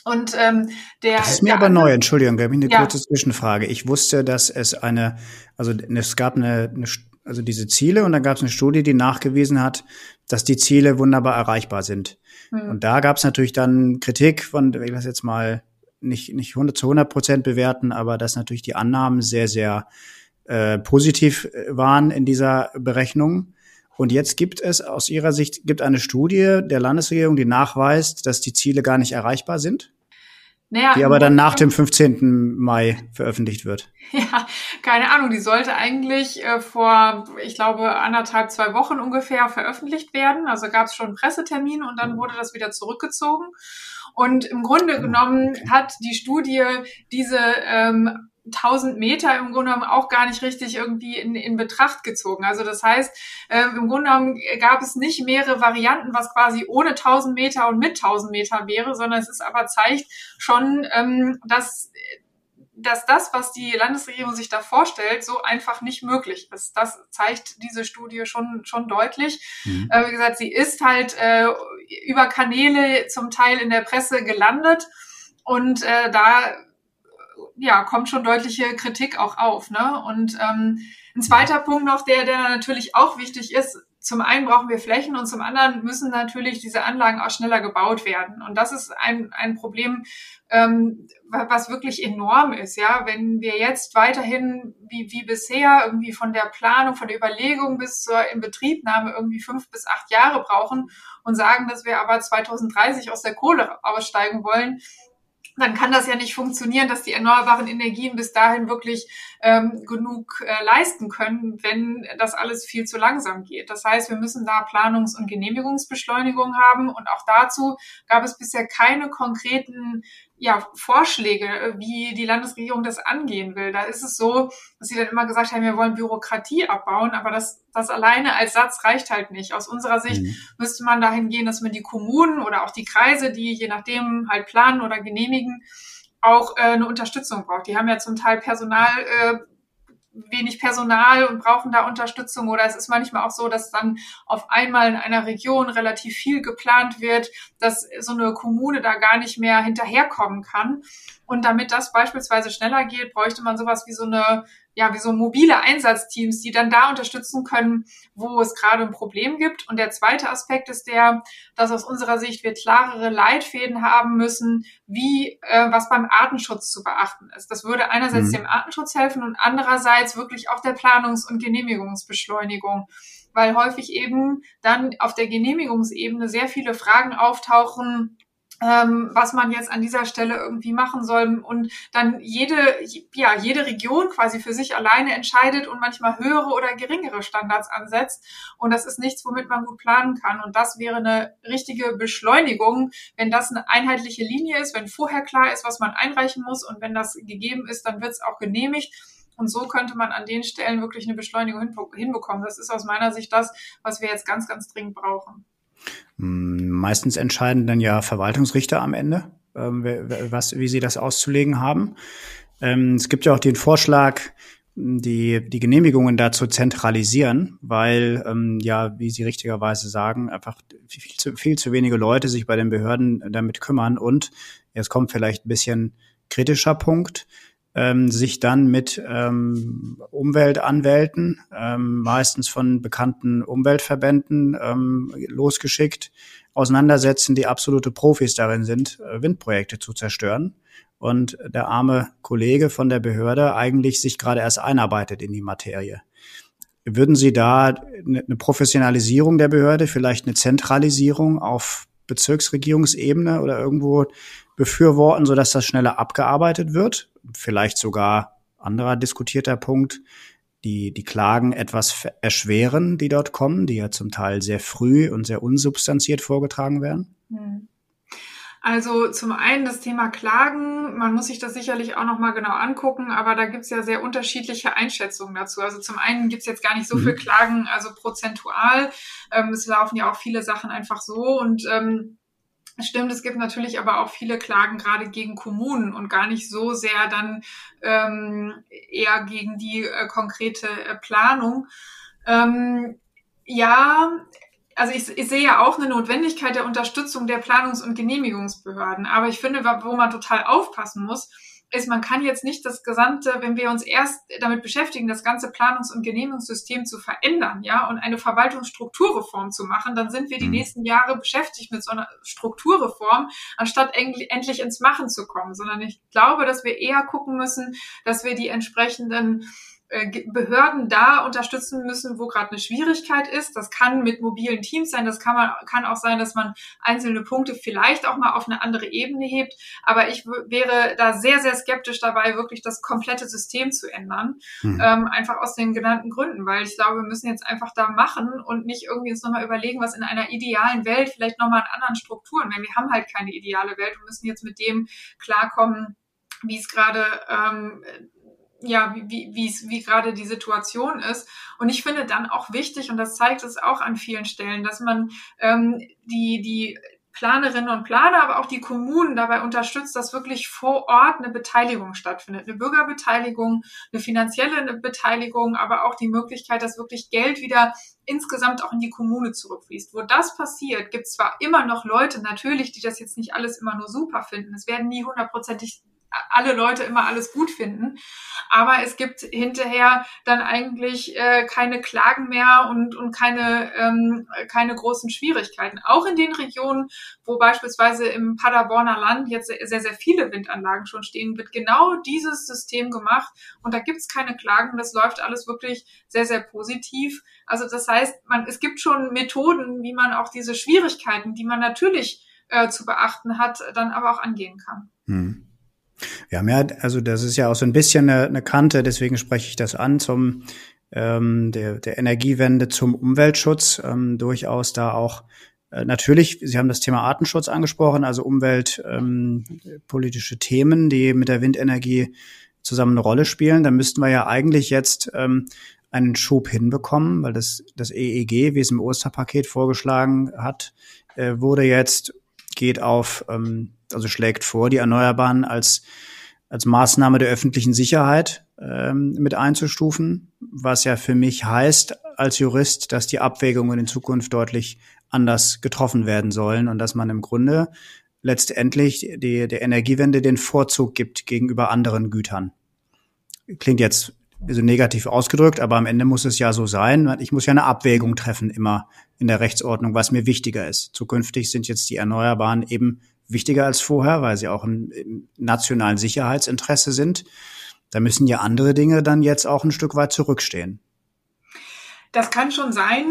Und ähm, der. Das ist mir aber neu, Entschuldigung, habe ich eine ja. kurze Zwischenfrage. Ich wusste, dass es eine, also es gab eine, eine also diese Ziele und dann gab es eine Studie, die nachgewiesen hat, dass die Ziele wunderbar erreichbar sind. Hm. Und da gab es natürlich dann Kritik von, ich das jetzt mal nicht, nicht 100 zu 100 Prozent bewerten, aber dass natürlich die Annahmen sehr, sehr äh, positiv äh, waren in dieser Berechnung. Und jetzt gibt es aus Ihrer Sicht gibt eine Studie der Landesregierung, die nachweist, dass die Ziele gar nicht erreichbar sind? Naja, die aber dann nach dem 15. Mai veröffentlicht wird. Ja, keine Ahnung. Die sollte eigentlich äh, vor, ich glaube, anderthalb, zwei Wochen ungefähr veröffentlicht werden. Also gab es schon einen Pressetermin und dann wurde das wieder zurückgezogen. Und im Grunde ah, genommen hat die Studie diese ähm, 1000 Meter im Grunde genommen auch gar nicht richtig irgendwie in, in Betracht gezogen. Also das heißt, äh, im Grunde genommen gab es nicht mehrere Varianten, was quasi ohne 1000 Meter und mit 1000 Meter wäre, sondern es ist aber zeigt schon, ähm, dass dass das, was die Landesregierung sich da vorstellt, so einfach nicht möglich ist. Das zeigt diese Studie schon, schon deutlich. Mhm. Äh, wie gesagt, sie ist halt äh, über Kanäle zum Teil in der Presse gelandet und äh, da ja, kommt schon deutliche Kritik auch auf. Ne? Und ähm, ein zweiter Punkt noch, der, der natürlich auch wichtig ist, zum einen brauchen wir Flächen und zum anderen müssen natürlich diese Anlagen auch schneller gebaut werden. Und das ist ein, ein Problem, ähm, was wirklich enorm ist. Ja, wenn wir jetzt weiterhin wie, wie bisher irgendwie von der Planung, von der Überlegung bis zur Inbetriebnahme irgendwie fünf bis acht Jahre brauchen und sagen, dass wir aber 2030 aus der Kohle aussteigen wollen, dann kann das ja nicht funktionieren, dass die erneuerbaren Energien bis dahin wirklich ähm, genug äh, leisten können, wenn das alles viel zu langsam geht. Das heißt, wir müssen da Planungs- und Genehmigungsbeschleunigung haben und auch dazu gab es bisher keine konkreten ja, Vorschläge, äh, wie die Landesregierung das angehen will. Da ist es so, dass sie dann immer gesagt haben, wir wollen Bürokratie abbauen, aber das, das alleine als Satz reicht halt nicht. Aus unserer Sicht mhm. müsste man dahin gehen, dass man die Kommunen oder auch die Kreise, die je nachdem halt planen oder genehmigen, auch äh, eine Unterstützung braucht. Die haben ja zum Teil Personal äh, wenig Personal und brauchen da Unterstützung oder es ist manchmal auch so, dass dann auf einmal in einer Region relativ viel geplant wird, dass so eine Kommune da gar nicht mehr hinterherkommen kann. Und damit das beispielsweise schneller geht, bräuchte man sowas wie so eine ja, wie so mobile Einsatzteams, die dann da unterstützen können, wo es gerade ein Problem gibt. Und der zweite Aspekt ist der, dass aus unserer Sicht wir klarere Leitfäden haben müssen, wie äh, was beim Artenschutz zu beachten ist. Das würde einerseits mhm. dem Artenschutz helfen und andererseits wirklich auch der Planungs- und Genehmigungsbeschleunigung weil häufig eben dann auf der Genehmigungsebene sehr viele Fragen auftauchen, ähm, was man jetzt an dieser Stelle irgendwie machen soll und dann jede, ja, jede Region quasi für sich alleine entscheidet und manchmal höhere oder geringere Standards ansetzt. Und das ist nichts, womit man gut planen kann. Und das wäre eine richtige Beschleunigung, wenn das eine einheitliche Linie ist, wenn vorher klar ist, was man einreichen muss und wenn das gegeben ist, dann wird es auch genehmigt. Und so könnte man an den Stellen wirklich eine Beschleunigung hinbekommen. Das ist aus meiner Sicht das, was wir jetzt ganz, ganz dringend brauchen. Hm, meistens entscheiden dann ja Verwaltungsrichter am Ende, ähm, was, wie sie das auszulegen haben. Ähm, es gibt ja auch den Vorschlag, die, die Genehmigungen da zu zentralisieren, weil ähm, ja, wie Sie richtigerweise sagen, einfach viel zu, viel zu wenige Leute sich bei den Behörden damit kümmern und jetzt kommt vielleicht ein bisschen kritischer Punkt ähm, sich dann mit ähm, Umweltanwälten, ähm, meistens von bekannten Umweltverbänden ähm, losgeschickt, auseinandersetzen, die absolute Profis darin sind, äh, Windprojekte zu zerstören. Und der arme Kollege von der Behörde eigentlich sich gerade erst einarbeitet in die Materie. Würden Sie da eine Professionalisierung der Behörde, vielleicht eine Zentralisierung auf Bezirksregierungsebene oder irgendwo befürworten, sodass das schneller abgearbeitet wird. Vielleicht sogar anderer diskutierter Punkt, die, die Klagen etwas erschweren, die dort kommen, die ja zum Teil sehr früh und sehr unsubstanziert vorgetragen werden. Hm. Also zum einen das Thema Klagen, man muss sich das sicherlich auch nochmal genau angucken, aber da gibt's ja sehr unterschiedliche Einschätzungen dazu. Also zum einen gibt's jetzt gar nicht so mhm. viel Klagen, also prozentual. Ähm, es laufen ja auch viele Sachen einfach so und ähm, Stimmt, es gibt natürlich aber auch viele Klagen gerade gegen Kommunen und gar nicht so sehr dann ähm, eher gegen die äh, konkrete äh, Planung. Ähm, ja, also ich, ich sehe ja auch eine Notwendigkeit der Unterstützung der Planungs- und Genehmigungsbehörden. Aber ich finde, wo man total aufpassen muss, ist, man kann jetzt nicht das gesamte, wenn wir uns erst damit beschäftigen, das ganze Planungs- und Genehmigungssystem zu verändern, ja, und eine Verwaltungsstrukturreform zu machen, dann sind wir die mhm. nächsten Jahre beschäftigt mit so einer Strukturreform, anstatt endlich ins Machen zu kommen, sondern ich glaube, dass wir eher gucken müssen, dass wir die entsprechenden Behörden da unterstützen müssen, wo gerade eine Schwierigkeit ist. Das kann mit mobilen Teams sein, das kann man kann auch sein, dass man einzelne Punkte vielleicht auch mal auf eine andere Ebene hebt. Aber ich wäre da sehr sehr skeptisch dabei, wirklich das komplette System zu ändern, mhm. ähm, einfach aus den genannten Gründen, weil ich glaube, wir müssen jetzt einfach da machen und nicht irgendwie uns nochmal überlegen, was in einer idealen Welt vielleicht nochmal in anderen Strukturen. Denn wir haben halt keine ideale Welt und müssen jetzt mit dem klarkommen, wie es gerade ähm, ja, wie, wie, wie gerade die Situation ist. Und ich finde dann auch wichtig, und das zeigt es auch an vielen Stellen, dass man ähm, die, die Planerinnen und Planer, aber auch die Kommunen dabei unterstützt, dass wirklich vor Ort eine Beteiligung stattfindet. Eine Bürgerbeteiligung, eine finanzielle Beteiligung, aber auch die Möglichkeit, dass wirklich Geld wieder insgesamt auch in die Kommune zurückfließt. Wo das passiert, gibt es zwar immer noch Leute, natürlich, die das jetzt nicht alles immer nur super finden. Es werden nie hundertprozentig alle Leute immer alles gut finden. Aber es gibt hinterher dann eigentlich äh, keine Klagen mehr und, und keine, ähm, keine großen Schwierigkeiten. Auch in den Regionen, wo beispielsweise im Paderborner Land jetzt sehr, sehr viele Windanlagen schon stehen, wird genau dieses System gemacht und da gibt's keine Klagen. Das läuft alles wirklich sehr, sehr positiv. Also das heißt, man, es gibt schon Methoden, wie man auch diese Schwierigkeiten, die man natürlich äh, zu beachten hat, dann aber auch angehen kann. Hm. Wir haben ja, also das ist ja auch so ein bisschen eine, eine Kante, deswegen spreche ich das an, zum ähm, der, der Energiewende zum Umweltschutz, ähm, durchaus da auch äh, natürlich, Sie haben das Thema Artenschutz angesprochen, also umweltpolitische ähm, Themen, die mit der Windenergie zusammen eine Rolle spielen. Da müssten wir ja eigentlich jetzt ähm, einen Schub hinbekommen, weil das, das EEG, wie es im Osterpaket vorgeschlagen hat, äh, wurde jetzt, geht auf ähm, also schlägt vor, die Erneuerbaren als, als Maßnahme der öffentlichen Sicherheit ähm, mit einzustufen, was ja für mich heißt als Jurist, dass die Abwägungen in Zukunft deutlich anders getroffen werden sollen und dass man im Grunde letztendlich die, der Energiewende den Vorzug gibt gegenüber anderen Gütern. Klingt jetzt so negativ ausgedrückt, aber am Ende muss es ja so sein. Ich muss ja eine Abwägung treffen immer in der Rechtsordnung, was mir wichtiger ist. Zukünftig sind jetzt die Erneuerbaren eben wichtiger als vorher, weil sie auch im, im nationalen Sicherheitsinteresse sind. Da müssen ja andere Dinge dann jetzt auch ein Stück weit zurückstehen. Das kann schon sein.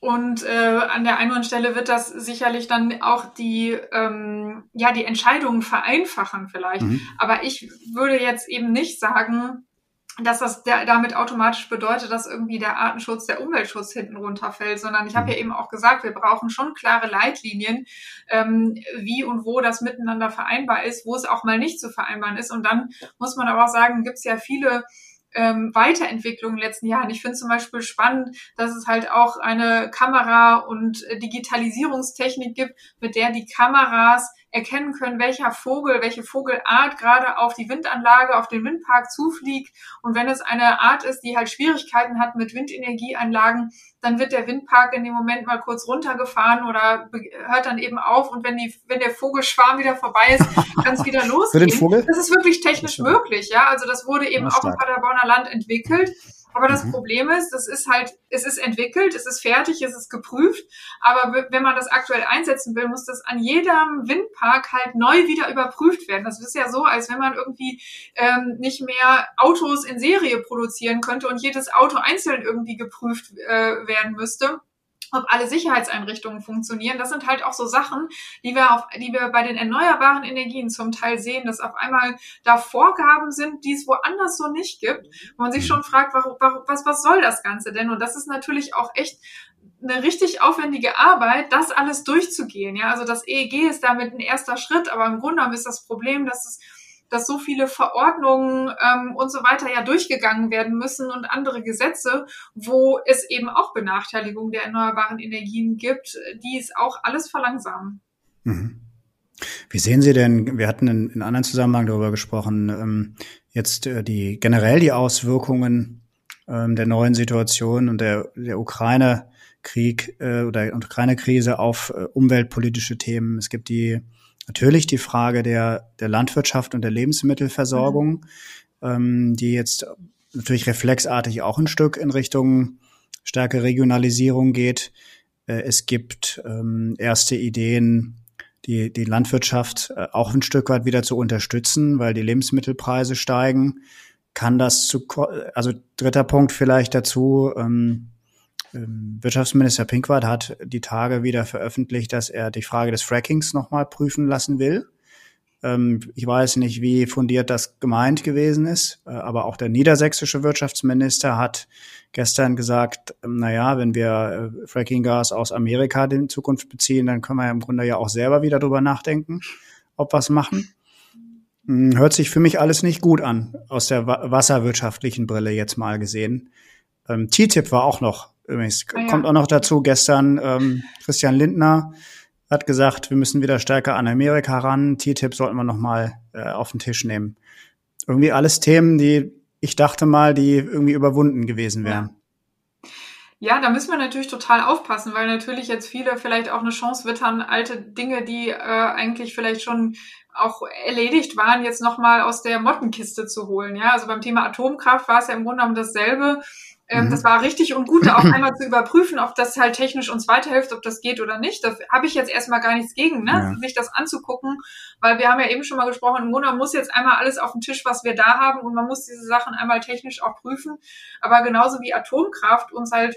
Und äh, an der einen oder anderen Stelle wird das sicherlich dann auch die, ähm, ja, die Entscheidungen vereinfachen vielleicht. Mhm. Aber ich würde jetzt eben nicht sagen, dass das der, damit automatisch bedeutet, dass irgendwie der Artenschutz, der Umweltschutz hinten runterfällt, sondern ich habe mhm. ja eben auch gesagt, wir brauchen schon klare Leitlinien, ähm, wie und wo das miteinander vereinbar ist, wo es auch mal nicht zu vereinbaren ist. Und dann muss man aber auch sagen, gibt es ja viele ähm, Weiterentwicklung in den letzten Jahren. Ich finde zum Beispiel spannend, dass es halt auch eine Kamera- und Digitalisierungstechnik gibt, mit der die Kameras erkennen können, welcher Vogel, welche Vogelart gerade auf die Windanlage, auf den Windpark zufliegt. Und wenn es eine Art ist, die halt Schwierigkeiten hat mit Windenergieanlagen, dann wird der Windpark in dem Moment mal kurz runtergefahren oder hört dann eben auf. Und wenn, die, wenn der Vogelschwarm wieder vorbei ist, (laughs) kann es wieder losgehen. Für den Vogel? Das ist wirklich technisch möglich, ja. Also das wurde eben auch im Paderborner Land entwickelt. Aber das mhm. Problem ist, das ist halt, es ist entwickelt, es ist fertig, es ist geprüft. Aber wenn man das aktuell einsetzen will, muss das an jedem Windpark halt neu wieder überprüft werden. Das ist ja so, als wenn man irgendwie ähm, nicht mehr Autos in Serie produzieren könnte und jedes Auto einzeln irgendwie geprüft äh, werden müsste ob alle Sicherheitseinrichtungen funktionieren. Das sind halt auch so Sachen, die wir auf, die wir bei den erneuerbaren Energien zum Teil sehen, dass auf einmal da Vorgaben sind, die es woanders so nicht gibt. Wo man sich schon fragt, warum, warum, was, was soll das Ganze denn? Und das ist natürlich auch echt eine richtig aufwendige Arbeit, das alles durchzugehen. Ja, also das EEG ist damit ein erster Schritt, aber im Grunde genommen ist das Problem, dass es dass so viele Verordnungen ähm, und so weiter ja durchgegangen werden müssen und andere Gesetze, wo es eben auch Benachteiligung der erneuerbaren Energien gibt, die es auch alles verlangsamen. Mhm. Wie sehen Sie denn, wir hatten in, in anderen Zusammenhang darüber gesprochen, ähm, jetzt äh, die generell die Auswirkungen ähm, der neuen Situation und der, der Ukraine-Krieg äh, oder Ukraine-Krise auf äh, umweltpolitische Themen. Es gibt die Natürlich die Frage der, der Landwirtschaft und der Lebensmittelversorgung, mhm. ähm, die jetzt natürlich reflexartig auch ein Stück in Richtung starke Regionalisierung geht. Äh, es gibt ähm, erste Ideen, die, die Landwirtschaft äh, auch ein Stück weit wieder zu unterstützen, weil die Lebensmittelpreise steigen. Kann das zu, also dritter Punkt vielleicht dazu, ähm, ähm, Wirtschaftsminister Pinkwart hat die Tage wieder veröffentlicht, dass er die Frage des Frackings nochmal prüfen lassen will. Ähm, ich weiß nicht, wie fundiert das gemeint gewesen ist, äh, aber auch der niedersächsische Wirtschaftsminister hat gestern gesagt, ähm, na ja, wenn wir äh, Frackinggas aus Amerika in Zukunft beziehen, dann können wir ja im Grunde ja auch selber wieder drüber nachdenken, ob es machen. Hm, hört sich für mich alles nicht gut an, aus der wasserwirtschaftlichen Brille jetzt mal gesehen. TTIP war auch noch Übrigens ah, ja. kommt auch noch dazu, gestern ähm, Christian Lindner hat gesagt, wir müssen wieder stärker an Amerika ran. TTIP sollten wir noch mal äh, auf den Tisch nehmen. Irgendwie alles Themen, die ich dachte mal, die irgendwie überwunden gewesen wären. Ja. ja da müssen wir natürlich total aufpassen, weil natürlich jetzt viele vielleicht auch eine Chance wittern, alte Dinge, die äh, eigentlich vielleicht schon auch erledigt waren, jetzt nochmal aus der Mottenkiste zu holen. Ja, also beim Thema Atomkraft war es ja im Grunde genommen dasselbe. Ähm, mhm. Das war richtig und gut, auch (clears throat) einmal zu überprüfen, ob das halt technisch uns weiterhilft, ob das geht oder nicht. Da habe ich jetzt erstmal gar nichts gegen, ne? Ja. sich das anzugucken, weil wir haben ja eben schon mal gesprochen, im Grunde muss jetzt einmal alles auf den Tisch, was wir da haben und man muss diese Sachen einmal technisch auch prüfen. Aber genauso wie Atomkraft uns halt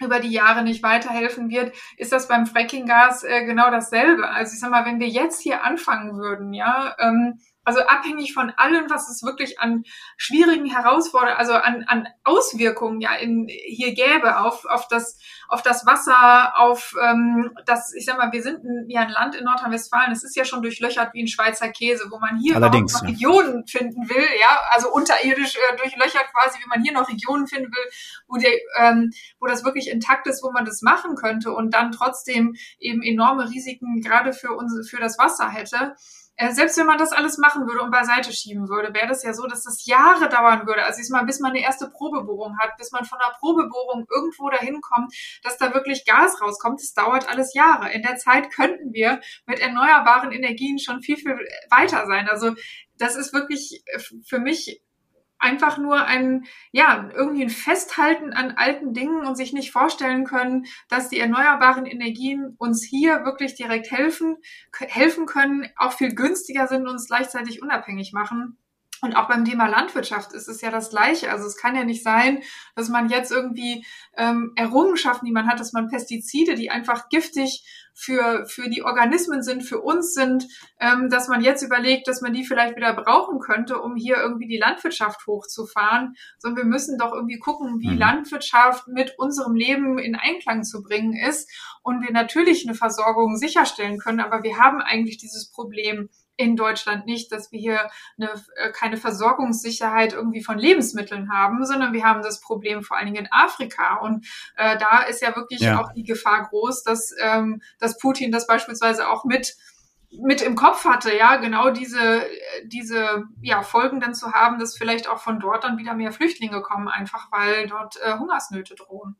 über die Jahre nicht weiterhelfen wird, ist das beim Frackinggas äh, genau dasselbe. Also ich sag mal, wenn wir jetzt hier anfangen würden, ja, ähm, also abhängig von allem, was es wirklich an schwierigen Herausforderungen, also an, an Auswirkungen ja in, hier gäbe auf, auf, das, auf das Wasser, auf ähm, das, ich sag mal, wir sind ein, ja ein Land in Nordrhein-Westfalen, es ist ja schon durchlöchert wie ein Schweizer Käse, wo man hier Allerdings, noch ja. Regionen finden will, ja, also unterirdisch äh, durchlöchert quasi, wie man hier noch Regionen finden will, wo, der, ähm, wo das wirklich intakt ist, wo man das machen könnte und dann trotzdem eben enorme Risiken gerade für uns, für das Wasser hätte. Äh, selbst wenn man das alles machen würde und beiseite schieben würde, wäre das ja so, dass das Jahre dauern würde. Also ich mal, bis man eine erste Probebohrung hat, bis man von einer Probebohrung irgendwo dahin kommt, dass da wirklich Gas rauskommt. Das dauert alles Jahre. In der Zeit könnten wir mit erneuerbaren Energien schon viel, viel weiter sein. Also das ist wirklich äh, für mich einfach nur ein, ja, irgendwie ein Festhalten an alten Dingen und sich nicht vorstellen können, dass die erneuerbaren Energien uns hier wirklich direkt helfen, helfen können, auch viel günstiger sind und uns gleichzeitig unabhängig machen. Und auch beim Thema Landwirtschaft ist es ja das Gleiche. Also es kann ja nicht sein, dass man jetzt irgendwie ähm, Errungenschaften, die man hat, dass man Pestizide, die einfach giftig für, für die Organismen sind, für uns sind, ähm, dass man jetzt überlegt, dass man die vielleicht wieder brauchen könnte, um hier irgendwie die Landwirtschaft hochzufahren. Sondern wir müssen doch irgendwie gucken, wie mhm. Landwirtschaft mit unserem Leben in Einklang zu bringen ist und wir natürlich eine Versorgung sicherstellen können. Aber wir haben eigentlich dieses Problem in Deutschland nicht, dass wir hier eine, äh, keine Versorgungssicherheit irgendwie von Lebensmitteln haben, sondern wir haben das Problem vor allen Dingen in Afrika. Und äh, da ist ja wirklich ja. auch die Gefahr groß, dass, ähm, dass Putin das beispielsweise auch mit mit im Kopf hatte, ja, genau diese, diese ja, Folgen dann zu haben, dass vielleicht auch von dort dann wieder mehr Flüchtlinge kommen, einfach weil dort äh, Hungersnöte drohen.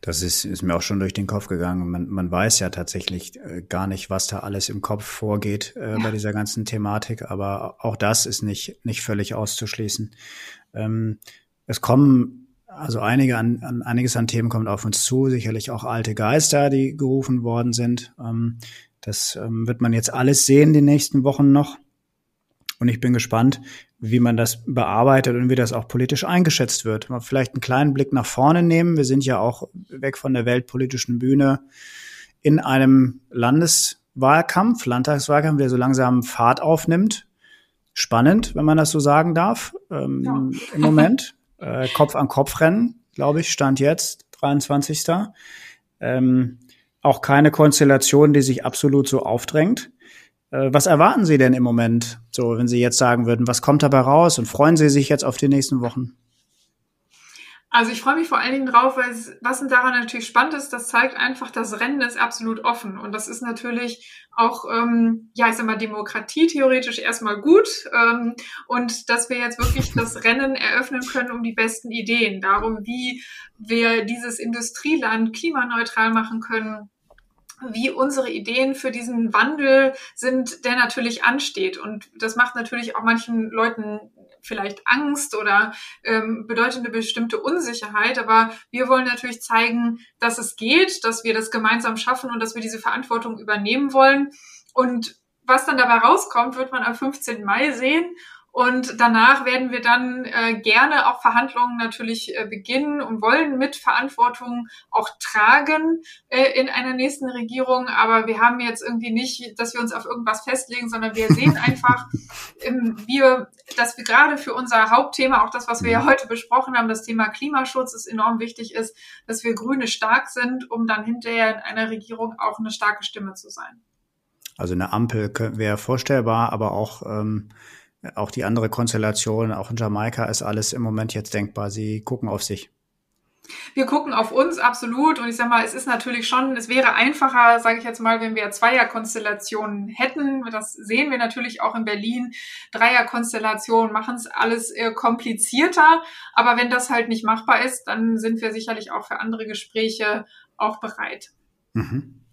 Das ist, ist mir auch schon durch den Kopf gegangen. Man, man weiß ja tatsächlich äh, gar nicht, was da alles im Kopf vorgeht äh, ja. bei dieser ganzen Thematik, aber auch das ist nicht, nicht völlig auszuschließen. Ähm, es kommen also einige an, an, einiges an Themen kommt auf uns zu, sicherlich auch alte Geister, die gerufen worden sind. Ähm, das ähm, wird man jetzt alles sehen die nächsten Wochen noch. Und ich bin gespannt, wie man das bearbeitet und wie das auch politisch eingeschätzt wird. Mal vielleicht einen kleinen Blick nach vorne nehmen. Wir sind ja auch weg von der weltpolitischen Bühne in einem Landeswahlkampf, Landtagswahlkampf, der so langsam Fahrt aufnimmt. Spannend, wenn man das so sagen darf, ähm, ja. im Moment. (laughs) Äh, Kopf an Kopf rennen, glaube ich, stand jetzt, 23. Ähm, auch keine Konstellation, die sich absolut so aufdrängt. Äh, was erwarten Sie denn im Moment, so wenn Sie jetzt sagen würden, was kommt dabei raus und freuen Sie sich jetzt auf die nächsten Wochen? Also ich freue mich vor allen Dingen drauf, weil es, was daran natürlich spannend ist, das zeigt einfach, das Rennen ist absolut offen. Und das ist natürlich auch, ähm, ja, ich sag mal, Demokratie theoretisch erstmal gut. Ähm, und dass wir jetzt wirklich das Rennen eröffnen können um die besten Ideen. Darum, wie wir dieses Industrieland klimaneutral machen können, wie unsere Ideen für diesen Wandel sind, der natürlich ansteht. Und das macht natürlich auch manchen Leuten vielleicht Angst oder ähm, bedeutet eine bestimmte Unsicherheit. Aber wir wollen natürlich zeigen, dass es geht, dass wir das gemeinsam schaffen und dass wir diese Verantwortung übernehmen wollen. Und was dann dabei rauskommt, wird man am 15. Mai sehen. Und danach werden wir dann äh, gerne auch Verhandlungen natürlich äh, beginnen und wollen mit Verantwortung auch tragen äh, in einer nächsten Regierung. Aber wir haben jetzt irgendwie nicht, dass wir uns auf irgendwas festlegen, sondern wir sehen (laughs) einfach, ähm, wir, dass wir gerade für unser Hauptthema, auch das, was wir ja mhm. heute besprochen haben, das Thema Klimaschutz, ist enorm wichtig ist, dass wir Grüne stark sind, um dann hinterher in einer Regierung auch eine starke Stimme zu sein. Also eine Ampel wäre vorstellbar, aber auch ähm auch die andere Konstellation, auch in Jamaika ist alles im Moment jetzt denkbar. Sie gucken auf sich. Wir gucken auf uns absolut und ich sag mal, es ist natürlich schon, es wäre einfacher, sage ich jetzt mal, wenn wir Zweierkonstellationen hätten. Das sehen wir natürlich auch in Berlin. Dreierkonstellationen machen es alles äh, komplizierter, aber wenn das halt nicht machbar ist, dann sind wir sicherlich auch für andere Gespräche auch bereit. Mhm.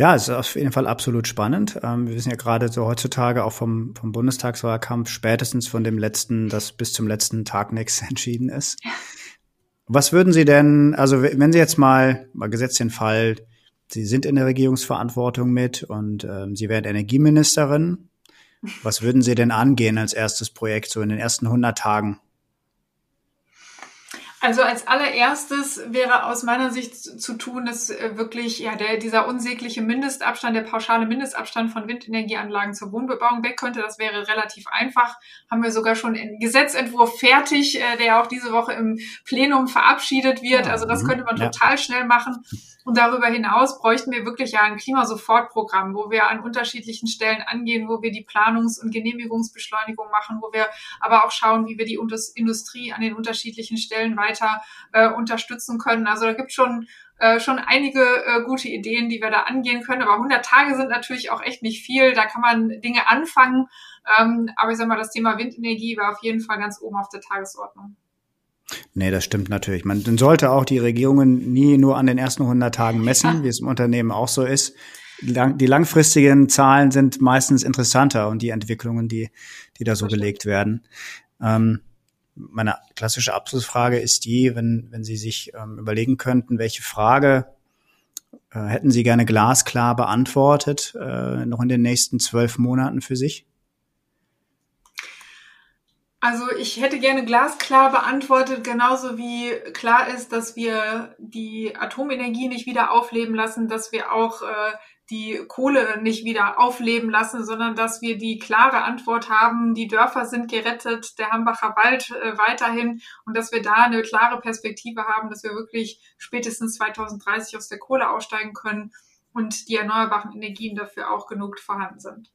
Ja, es ist auf jeden Fall absolut spannend. Ähm, wir wissen ja gerade so heutzutage auch vom, vom Bundestagswahlkampf, spätestens von dem letzten, dass bis zum letzten Tag (laughs) nichts entschieden ist. Was würden Sie denn, also wenn Sie jetzt mal, mal gesetzt den Fall, Sie sind in der Regierungsverantwortung mit und ähm, Sie wären Energieministerin, (laughs) was würden Sie denn angehen als erstes Projekt, so in den ersten 100 Tagen? Also als allererstes wäre aus meiner Sicht zu tun, dass äh, wirklich ja der dieser unsägliche Mindestabstand, der pauschale Mindestabstand von Windenergieanlagen zur Wohnbebauung weg könnte. Das wäre relativ einfach. Haben wir sogar schon einen Gesetzentwurf fertig, äh, der auch diese Woche im Plenum verabschiedet wird. Also das mhm. könnte man total schnell machen. Und darüber hinaus bräuchten wir wirklich ja ein Klimasofortprogramm, wo wir an unterschiedlichen Stellen angehen, wo wir die Planungs- und Genehmigungsbeschleunigung machen, wo wir aber auch schauen, wie wir die Industrie an den unterschiedlichen Stellen weiter äh, unterstützen können. Also da gibt schon äh, schon einige äh, gute Ideen, die wir da angehen können. Aber 100 Tage sind natürlich auch echt nicht viel. Da kann man Dinge anfangen. Ähm, aber ich sag mal, das Thema Windenergie war auf jeden Fall ganz oben auf der Tagesordnung. Nee, das stimmt natürlich. Man sollte auch die Regierungen nie nur an den ersten 100 Tagen messen, ja. wie es im Unternehmen auch so ist. Die langfristigen Zahlen sind meistens interessanter und die Entwicklungen, die, die da so gelegt werden. Ähm, meine klassische Abschlussfrage ist die, wenn, wenn Sie sich ähm, überlegen könnten, welche Frage äh, hätten Sie gerne glasklar beantwortet, äh, noch in den nächsten zwölf Monaten für sich? Also ich hätte gerne glasklar beantwortet, genauso wie klar ist, dass wir die Atomenergie nicht wieder aufleben lassen, dass wir auch äh, die Kohle nicht wieder aufleben lassen, sondern dass wir die klare Antwort haben, die Dörfer sind gerettet, der Hambacher Wald äh, weiterhin und dass wir da eine klare Perspektive haben, dass wir wirklich spätestens 2030 aus der Kohle aussteigen können und die erneuerbaren Energien dafür auch genug vorhanden sind.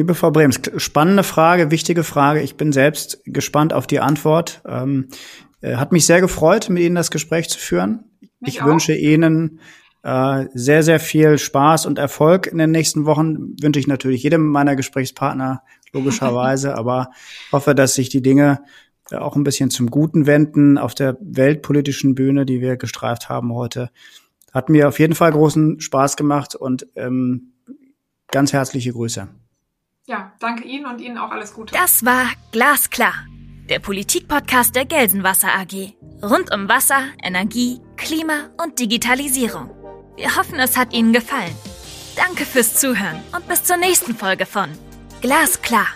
Liebe Frau Brems, spannende Frage, wichtige Frage. Ich bin selbst gespannt auf die Antwort. Ähm, äh, hat mich sehr gefreut, mit Ihnen das Gespräch zu führen. Mich ich auch. wünsche Ihnen äh, sehr, sehr viel Spaß und Erfolg in den nächsten Wochen wünsche ich natürlich jedem meiner Gesprächspartner, logischerweise, (laughs) aber hoffe, dass sich die Dinge äh, auch ein bisschen zum Guten wenden auf der weltpolitischen Bühne, die wir gestreift haben heute. Hat mir auf jeden Fall großen Spaß gemacht und ähm, ganz herzliche Grüße. Ja, danke Ihnen und Ihnen auch alles Gute. Das war Glasklar, der Politikpodcast der Gelsenwasser AG. Rund um Wasser, Energie, Klima und Digitalisierung. Wir hoffen, es hat Ihnen gefallen. Danke fürs Zuhören und bis zur nächsten Folge von Glasklar.